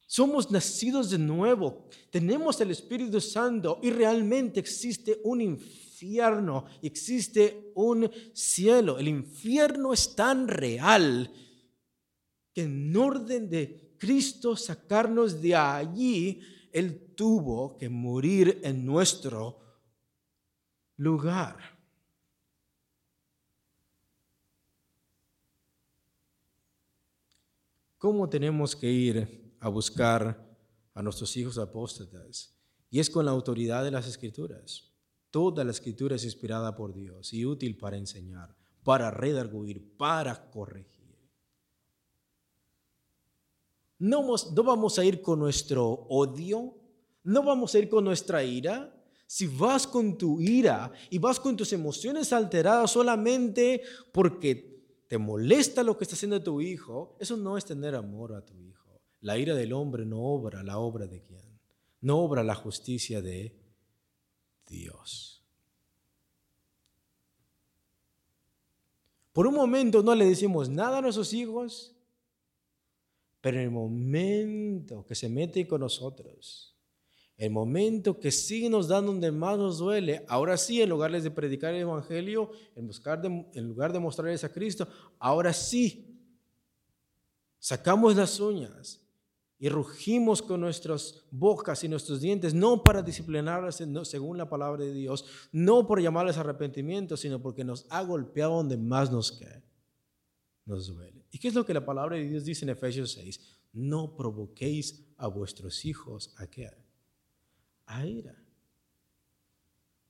Somos nacidos de nuevo, tenemos el Espíritu Santo y realmente existe un infierno, existe un cielo. El infierno es tan real en orden de Cristo sacarnos de allí, Él tuvo que morir en nuestro lugar. cómo tenemos que ir a buscar a nuestros hijos apóstatas. Y es con la autoridad de las escrituras. Toda la escritura es inspirada por Dios y útil para enseñar, para redarguir, para corregir. No, no vamos a ir con nuestro odio, no vamos a ir con nuestra ira. Si vas con tu ira y vas con tus emociones alteradas solamente porque te molesta lo que está haciendo tu hijo, eso no es tener amor a tu hijo. La ira del hombre no obra la obra de quién, no obra la justicia de Dios. Por un momento no le decimos nada a nuestros hijos, pero en el momento que se mete con nosotros, el momento que sí nos dan donde más nos duele, ahora sí, en lugar de predicar el Evangelio, en, buscar en lugar de mostrarles a Cristo, ahora sí, sacamos las uñas y rugimos con nuestras bocas y nuestros dientes, no para disciplinarlas según la palabra de Dios, no por llamarles arrepentimiento, sino porque nos ha golpeado donde más nos cae, nos duele. ¿Y qué es lo que la palabra de Dios dice en Efesios 6? No provoquéis a vuestros hijos a qué? A ira.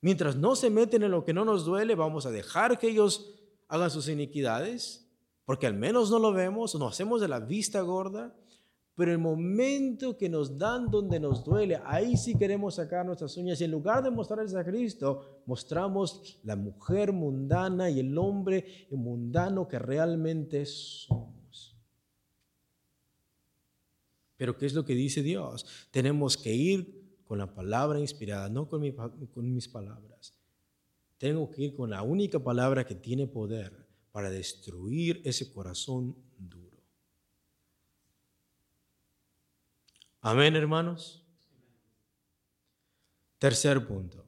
Mientras no se meten en lo que no nos duele, vamos a dejar que ellos hagan sus iniquidades, porque al menos no lo vemos, nos hacemos de la vista gorda pero el momento que nos dan donde nos duele, ahí sí queremos sacar nuestras uñas. Y en lugar de mostrarles a Cristo, mostramos la mujer mundana y el hombre mundano que realmente somos. Pero ¿qué es lo que dice Dios? Tenemos que ir con la palabra inspirada, no con, con mis palabras. Tengo que ir con la única palabra que tiene poder para destruir ese corazón Amén, hermanos. Tercer punto.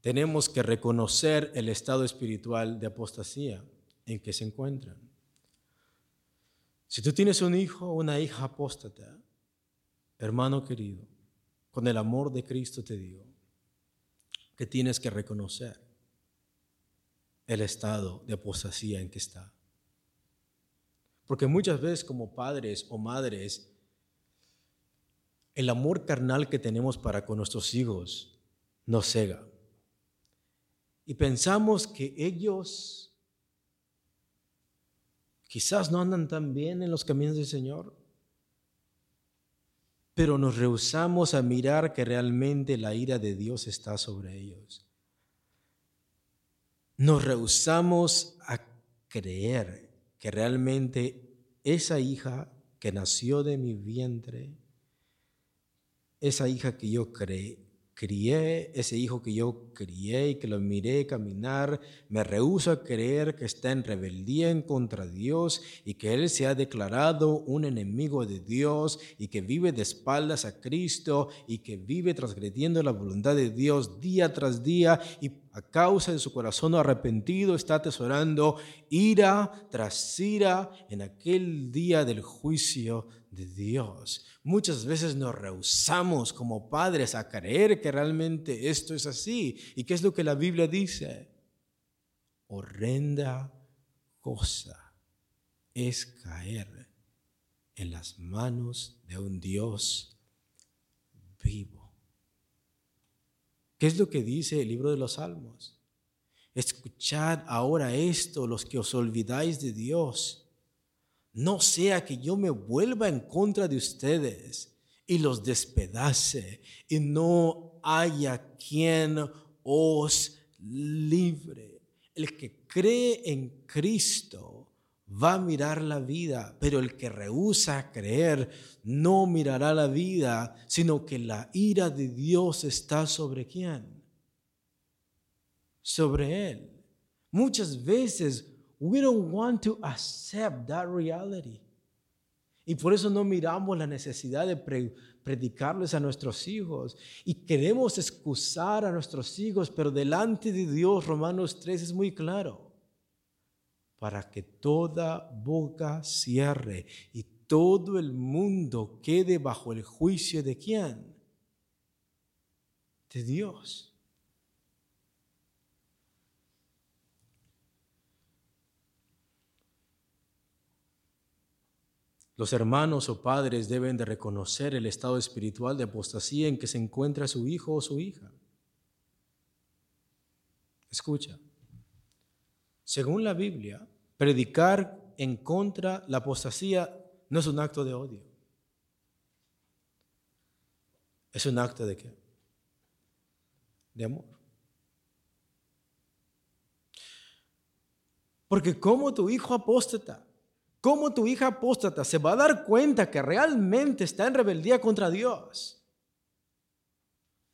Tenemos que reconocer el estado espiritual de apostasía en que se encuentran. Si tú tienes un hijo o una hija apóstata, hermano querido, con el amor de Cristo te digo que tienes que reconocer el estado de apostasía en que está. Porque muchas veces como padres o madres el amor carnal que tenemos para con nuestros hijos nos cega. Y pensamos que ellos quizás no andan tan bien en los caminos del Señor, pero nos rehusamos a mirar que realmente la ira de Dios está sobre ellos. Nos rehusamos a creer que realmente esa hija que nació de mi vientre, esa hija que yo creé, crié, ese hijo que yo crié y que lo miré caminar, me rehúso a creer que está en rebeldía en contra Dios y que Él se ha declarado un enemigo de Dios y que vive de espaldas a Cristo y que vive transgrediendo la voluntad de Dios día tras día y a causa de su corazón arrepentido está atesorando ira tras ira en aquel día del juicio de Dios. Muchas veces nos rehusamos como padres a creer que realmente esto es así. ¿Y qué es lo que la Biblia dice? Horrenda cosa es caer en las manos de un Dios vivo. ¿Qué es lo que dice el libro de los Salmos? Escuchad ahora esto, los que os olvidáis de Dios no sea que yo me vuelva en contra de ustedes y los despedace y no haya quien os libre. El que cree en Cristo va a mirar la vida, pero el que rehúsa creer no mirará la vida, sino que la ira de Dios está sobre quién? Sobre él. Muchas veces We don't want to accept that reality. Y por eso no miramos la necesidad de predicarles a nuestros hijos. Y queremos excusar a nuestros hijos, pero delante de Dios, Romanos 3 es muy claro. Para que toda boca cierre y todo el mundo quede bajo el juicio de quién? De Dios. Los hermanos o padres deben de reconocer el estado espiritual de apostasía en que se encuentra su hijo o su hija. Escucha, según la Biblia, predicar en contra la apostasía no es un acto de odio. Es un acto de qué? De amor. Porque como tu hijo apóstata, como tu hija apóstata se va a dar cuenta que realmente está en rebeldía contra Dios.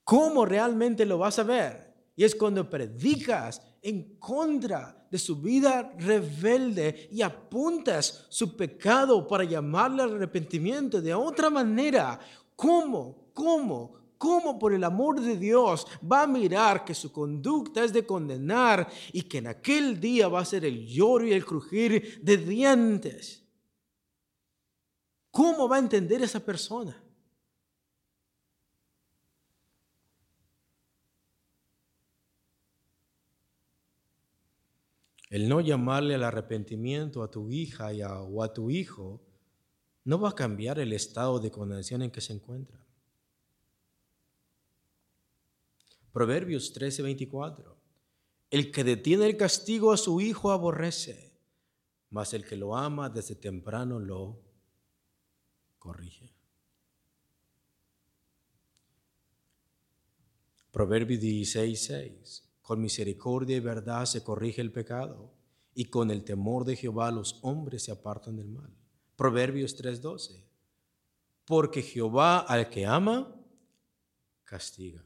¿Cómo realmente lo vas a ver? Y es cuando predicas en contra de su vida rebelde y apuntas su pecado para llamarle al arrepentimiento de otra manera. ¿Cómo? ¿Cómo? ¿Cómo por el amor de Dios va a mirar que su conducta es de condenar y que en aquel día va a ser el lloro y el crujir de dientes? ¿Cómo va a entender esa persona? El no llamarle al arrepentimiento a tu hija o a tu hijo no va a cambiar el estado de condenación en que se encuentra. Proverbios 13:24. El que detiene el castigo a su hijo aborrece, mas el que lo ama desde temprano lo corrige. Proverbios 16:6. Con misericordia y verdad se corrige el pecado, y con el temor de Jehová los hombres se apartan del mal. Proverbios 3:12. Porque Jehová al que ama, castiga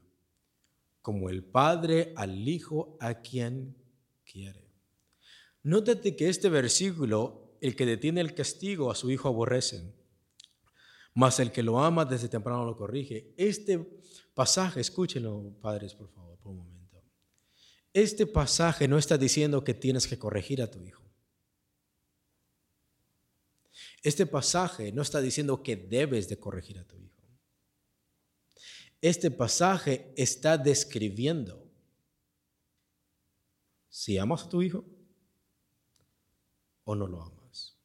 como el Padre al Hijo a quien quiere. Nótate que este versículo, el que detiene el castigo a su Hijo aborrece, mas el que lo ama desde temprano lo corrige. Este pasaje, escúchenlo, padres, por favor, por un momento. Este pasaje no está diciendo que tienes que corregir a tu hijo. Este pasaje no está diciendo que debes de corregir a tu hijo este pasaje está describiendo si amas a tu hijo o no lo amas.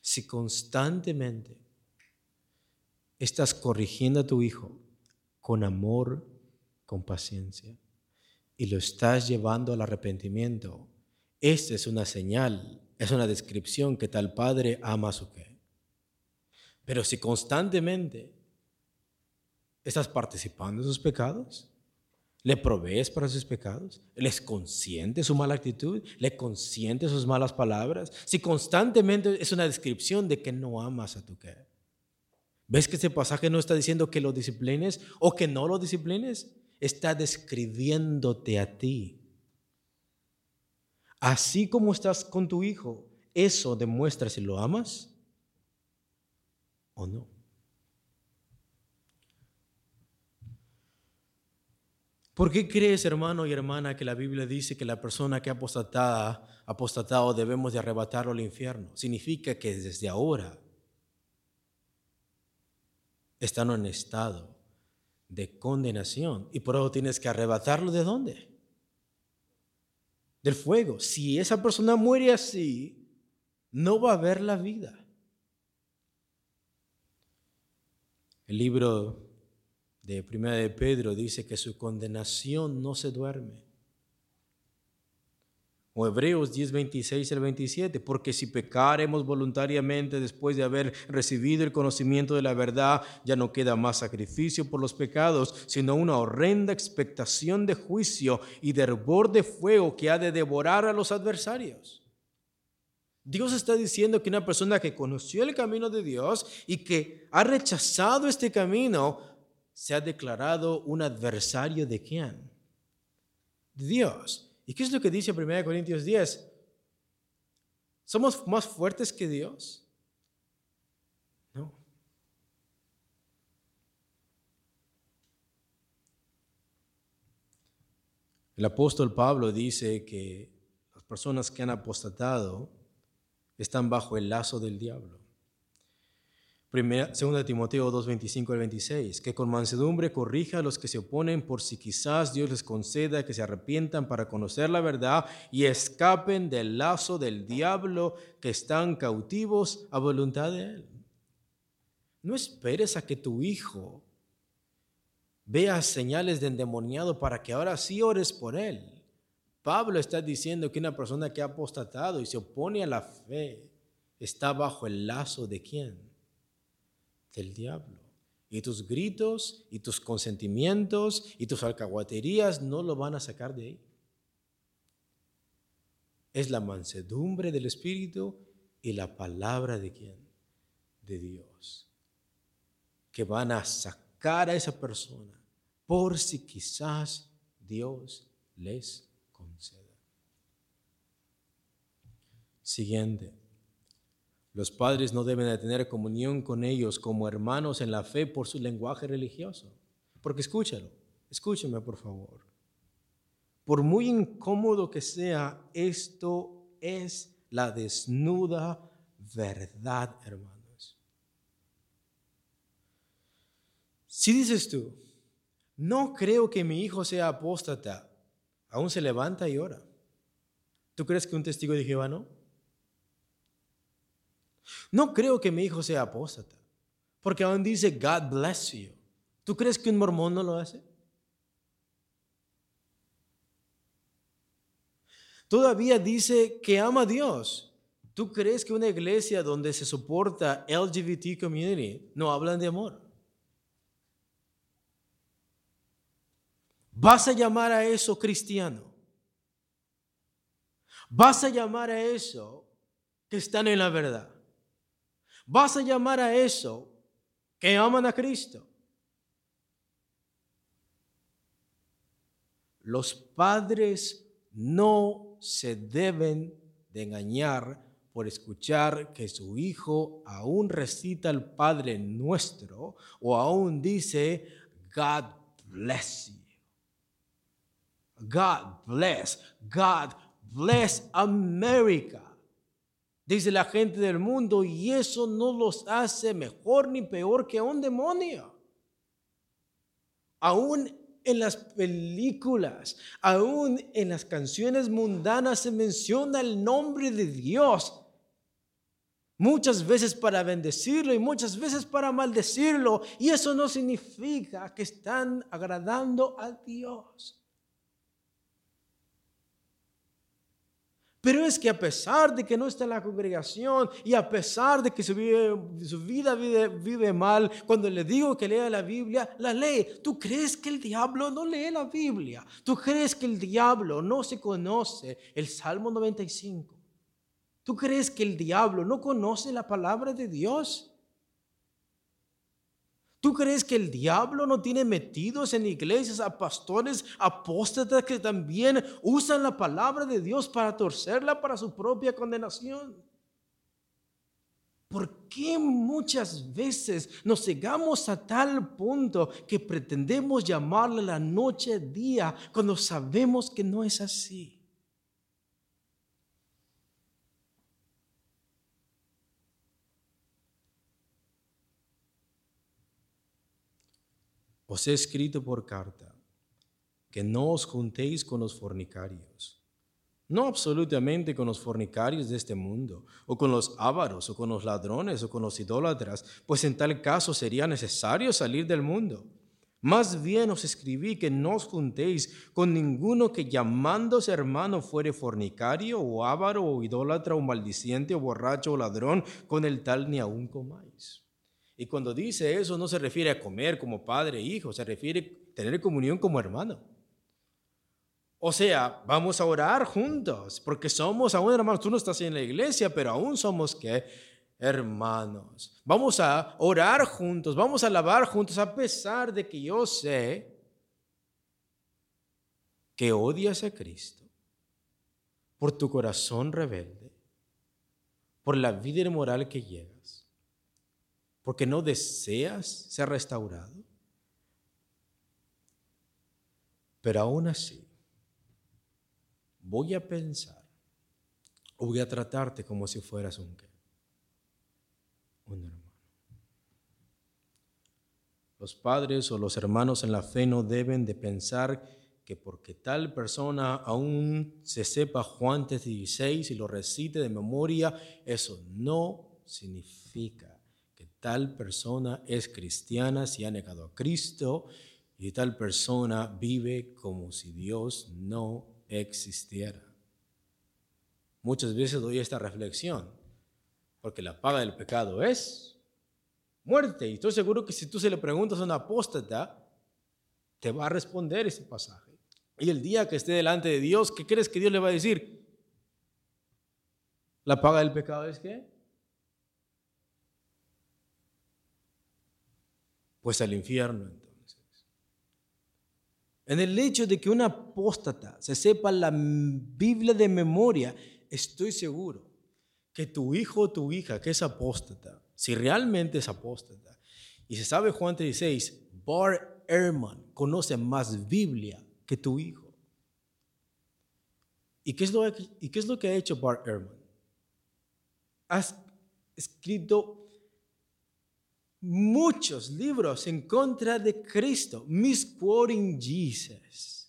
Si constantemente estás corrigiendo a tu hijo con amor, con paciencia, y lo estás llevando al arrepentimiento, esta es una señal, es una descripción que tal padre ama a su qué pero si constantemente estás participando en sus pecados, le provees para sus pecados, les consiente su mala actitud, le consiente sus malas palabras, si constantemente es una descripción de que no amas a tu que. ¿Ves que este pasaje no está diciendo que lo disciplines o que no lo disciplines? Está describiéndote a ti. Así como estás con tu hijo, eso demuestra si lo amas o no. ¿Por qué crees, hermano y hermana, que la Biblia dice que la persona que ha apostatado debemos de arrebatarlo al infierno? Significa que desde ahora están en estado de condenación y por eso tienes que arrebatarlo de dónde? Del fuego. Si esa persona muere así, no va a haber la vida. El libro de Primera de Pedro dice que su condenación no se duerme. O Hebreos 10, 26 al 27, porque si pecaremos voluntariamente después de haber recibido el conocimiento de la verdad, ya no queda más sacrificio por los pecados, sino una horrenda expectación de juicio y de hervor de fuego que ha de devorar a los adversarios. Dios está diciendo que una persona que conoció el camino de Dios y que ha rechazado este camino, se ha declarado un adversario de quién? De Dios. ¿Y qué es lo que dice 1 Corintios 10? ¿Somos más fuertes que Dios? No. El apóstol Pablo dice que las personas que han apostatado están bajo el lazo del diablo. Segunda Timoteo 2, 25 al 26, que con mansedumbre corrija a los que se oponen por si quizás Dios les conceda que se arrepientan para conocer la verdad y escapen del lazo del diablo que están cautivos a voluntad de Él. No esperes a que tu hijo vea señales de endemoniado para que ahora sí ores por él. Pablo está diciendo que una persona que ha apostatado y se opone a la fe está bajo el lazo de quién? Del diablo. Y tus gritos y tus consentimientos y tus alcahuaterías no lo van a sacar de ahí. Es la mansedumbre del Espíritu y la palabra de quién? De Dios. Que van a sacar a esa persona por si quizás Dios les Siguiente. Los padres no deben de tener comunión con ellos como hermanos en la fe por su lenguaje religioso. Porque escúchalo, escúcheme por favor. Por muy incómodo que sea, esto es la desnuda verdad, hermanos. Si dices tú, no creo que mi hijo sea apóstata, aún se levanta y ora. ¿Tú crees que un testigo de Jehová no? No creo que mi hijo sea apóstata, porque aún dice, God bless you. ¿Tú crees que un mormón no lo hace? Todavía dice que ama a Dios. ¿Tú crees que una iglesia donde se soporta LGBT community no hablan de amor? ¿Vas a llamar a eso cristiano? ¿Vas a llamar a eso que están en la verdad? ¿Vas a llamar a eso que aman a Cristo? Los padres no se deben de engañar por escuchar que su hijo aún recita el Padre nuestro o aún dice, God bless you. God bless, God bless America dice la gente del mundo, y eso no los hace mejor ni peor que un demonio. Aún en las películas, aún en las canciones mundanas se menciona el nombre de Dios. Muchas veces para bendecirlo y muchas veces para maldecirlo. Y eso no significa que están agradando a Dios. Pero es que a pesar de que no está en la congregación y a pesar de que su, vida vive, vive, mal, cuando le digo que lea la Biblia, la lee. ¿Tú crees que el diablo no lee la Biblia? ¿Tú crees que el diablo no se conoce el Salmo 95? ¿Tú crees que el diablo no conoce la palabra de Dios? ¿Tú crees que el diablo no tiene metidos en iglesias a pastores apóstatas que también usan la palabra de Dios para torcerla para su propia condenación? ¿Por qué muchas veces nos llegamos a tal punto que pretendemos llamarle la noche día cuando sabemos que no es así? Os he escrito por carta que no os juntéis con los fornicarios, no absolutamente con los fornicarios de este mundo, o con los ávaros, o con los ladrones, o con los idólatras, pues en tal caso sería necesario salir del mundo. Más bien os escribí que no os juntéis con ninguno que llamándose hermano fuere fornicario, o ávaro, o idólatra, o maldiciente, o borracho, o ladrón, con el tal ni aun comáis. Y cuando dice eso no se refiere a comer como padre e hijo, se refiere a tener comunión como hermano. O sea, vamos a orar juntos, porque somos aún hermanos. Tú no estás en la iglesia, pero aún somos que hermanos. Vamos a orar juntos, vamos a alabar juntos, a pesar de que yo sé que odias a Cristo por tu corazón rebelde, por la vida inmoral que llevas porque no deseas ser restaurado. Pero aún así, voy a pensar o voy a tratarte como si fueras un, un hermano. Los padres o los hermanos en la fe no deben de pensar que porque tal persona aún se sepa Juan 16 y lo recite de memoria, eso no significa tal persona es cristiana si ha negado a Cristo y tal persona vive como si Dios no existiera. Muchas veces doy esta reflexión, porque la paga del pecado es muerte. Y estoy seguro que si tú se le preguntas a un apóstata, te va a responder ese pasaje. Y el día que esté delante de Dios, ¿qué crees que Dios le va a decir? ¿La paga del pecado es qué? Pues al infierno entonces. En el hecho de que un apóstata se sepa la Biblia de memoria, estoy seguro que tu hijo o tu hija que es apóstata, si realmente es apóstata, y se sabe Juan 16, Bar Ehrman conoce más Biblia que tu hijo. ¿Y qué es lo, y qué es lo que ha hecho Bart Ehrman? Has escrito muchos libros en contra de Cristo, misquoting Jesus.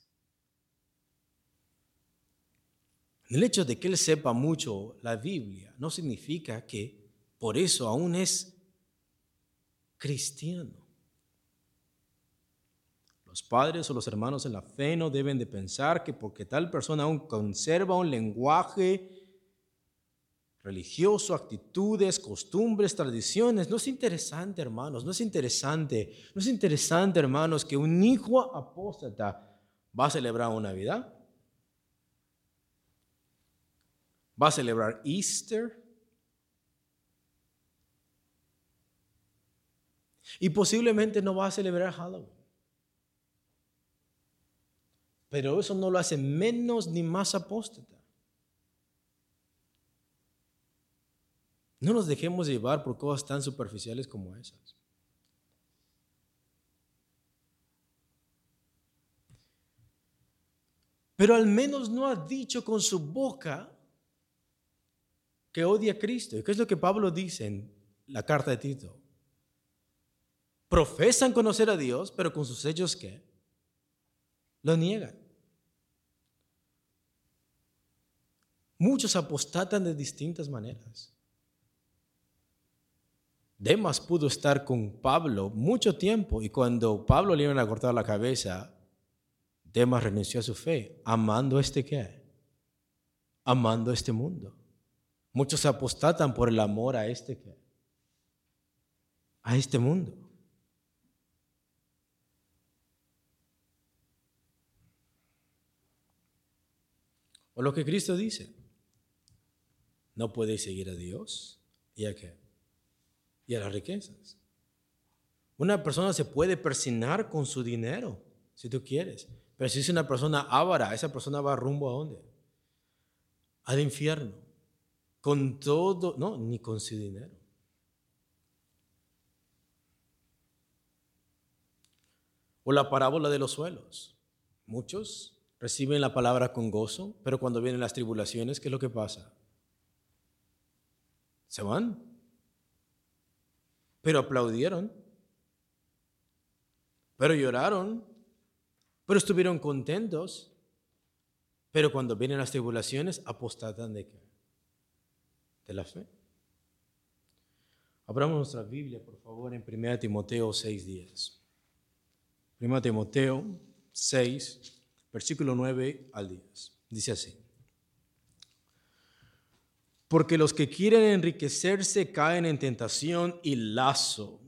El hecho de que él sepa mucho la Biblia no significa que por eso aún es cristiano. Los padres o los hermanos en la fe no deben de pensar que porque tal persona aún conserva un lenguaje religioso, actitudes, costumbres, tradiciones. No es interesante, hermanos, no es interesante. No es interesante, hermanos, que un hijo apóstata va a celebrar una Navidad. Va a celebrar Easter. Y posiblemente no va a celebrar Halloween. Pero eso no lo hace menos ni más apóstata. No nos dejemos llevar por cosas tan superficiales como esas. Pero al menos no ha dicho con su boca que odia a Cristo. ¿Qué es lo que Pablo dice en la carta de Tito? Profesan conocer a Dios, pero con sus hechos ¿qué? Lo niegan. Muchos apostatan de distintas maneras. Demas pudo estar con Pablo mucho tiempo y cuando Pablo le iban a cortar la cabeza, Demas renunció a su fe, amando este qué? Amando este mundo. Muchos apostatan por el amor a este qué? A este mundo. O lo que Cristo dice. No podéis seguir a Dios y a qué? Y a las riquezas. Una persona se puede persinar con su dinero, si tú quieres. Pero si es una persona ávara, esa persona va rumbo a dónde? Al infierno. Con todo, no, ni con su dinero. O la parábola de los suelos. Muchos reciben la palabra con gozo, pero cuando vienen las tribulaciones, ¿qué es lo que pasa? Se van. Pero aplaudieron, pero lloraron, pero estuvieron contentos, pero cuando vienen las tribulaciones, apostatan de qué? De la fe. Abramos nuestra Biblia, por favor, en 1 Timoteo 6.10. 1 Timoteo 6, versículo 9 al 10. Dice así. Porque los que quieren enriquecerse caen en tentación y lazo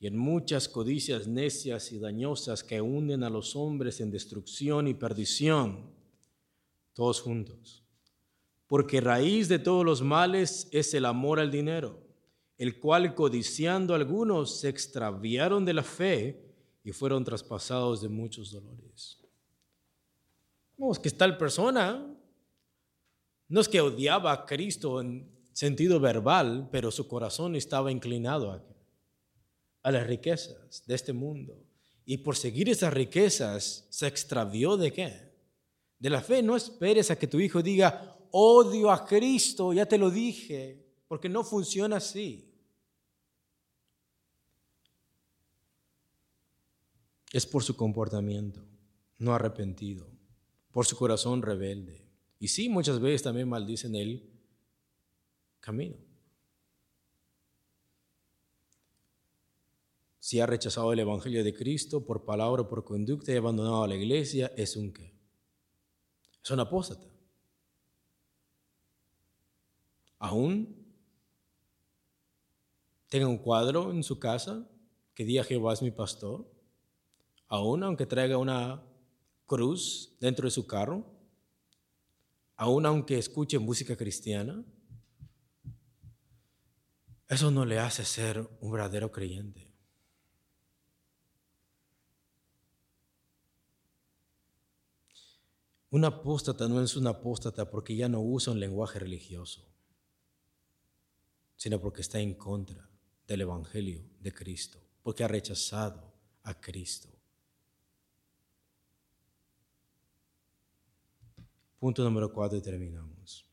y en muchas codicias necias y dañosas que hunden a los hombres en destrucción y perdición, todos juntos. Porque raíz de todos los males es el amor al dinero, el cual codiciando algunos se extraviaron de la fe y fueron traspasados de muchos dolores. Vamos, que tal persona no es que odiaba a Cristo en sentido verbal, pero su corazón estaba inclinado a, las riquezas de este mundo. Y por seguir esas riquezas se extravió de qué? De la fe. No esperes a que tu hijo diga, odio a Cristo, ya te lo dije, porque no funciona así. es por su comportamiento, no arrepentido, por su corazón rebelde. Y sí, muchas veces también maldicen el camino. Si ha rechazado el Evangelio de Cristo por palabra o por conducta y abandonado a la iglesia, es un qué? Es un apóstata. Aún tenga un cuadro en su casa que diga Jehová es mi pastor, aún aunque traiga una cruz dentro de su carro, aún aunque escuche música cristiana, eso no le hace ser un verdadero creyente. Un apóstata no es un apóstata porque ya no usa un lenguaje religioso, sino porque está en contra del Evangelio de Cristo, porque ha rechazado a Cristo. Punto número cuatro y terminamos.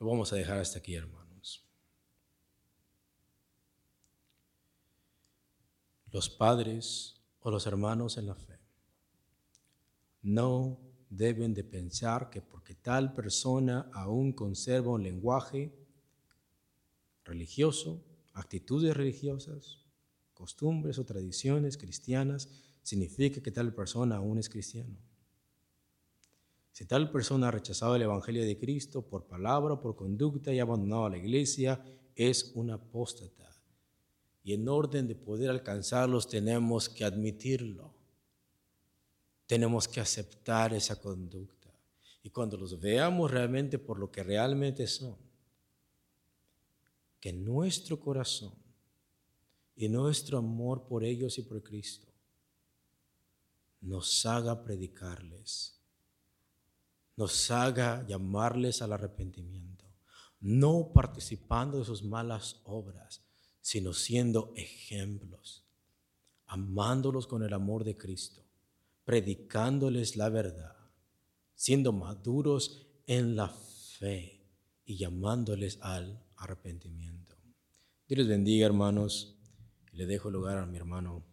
Lo vamos a dejar hasta aquí, hermanos. Los padres o los hermanos en la fe no deben de pensar que porque tal persona aún conserva un lenguaje religioso, actitudes religiosas, costumbres o tradiciones cristianas, significa que tal persona aún es cristiano. Si tal persona ha rechazado el Evangelio de Cristo por palabra o por conducta y ha abandonado la iglesia, es un apóstata. Y en orden de poder alcanzarlos tenemos que admitirlo tenemos que aceptar esa conducta. Y cuando los veamos realmente por lo que realmente son, que nuestro corazón y nuestro amor por ellos y por Cristo nos haga predicarles, nos haga llamarles al arrepentimiento, no participando de sus malas obras, sino siendo ejemplos, amándolos con el amor de Cristo predicándoles la verdad, siendo maduros en la fe y llamándoles al arrepentimiento. Dios les bendiga, hermanos. Le dejo lugar a mi hermano.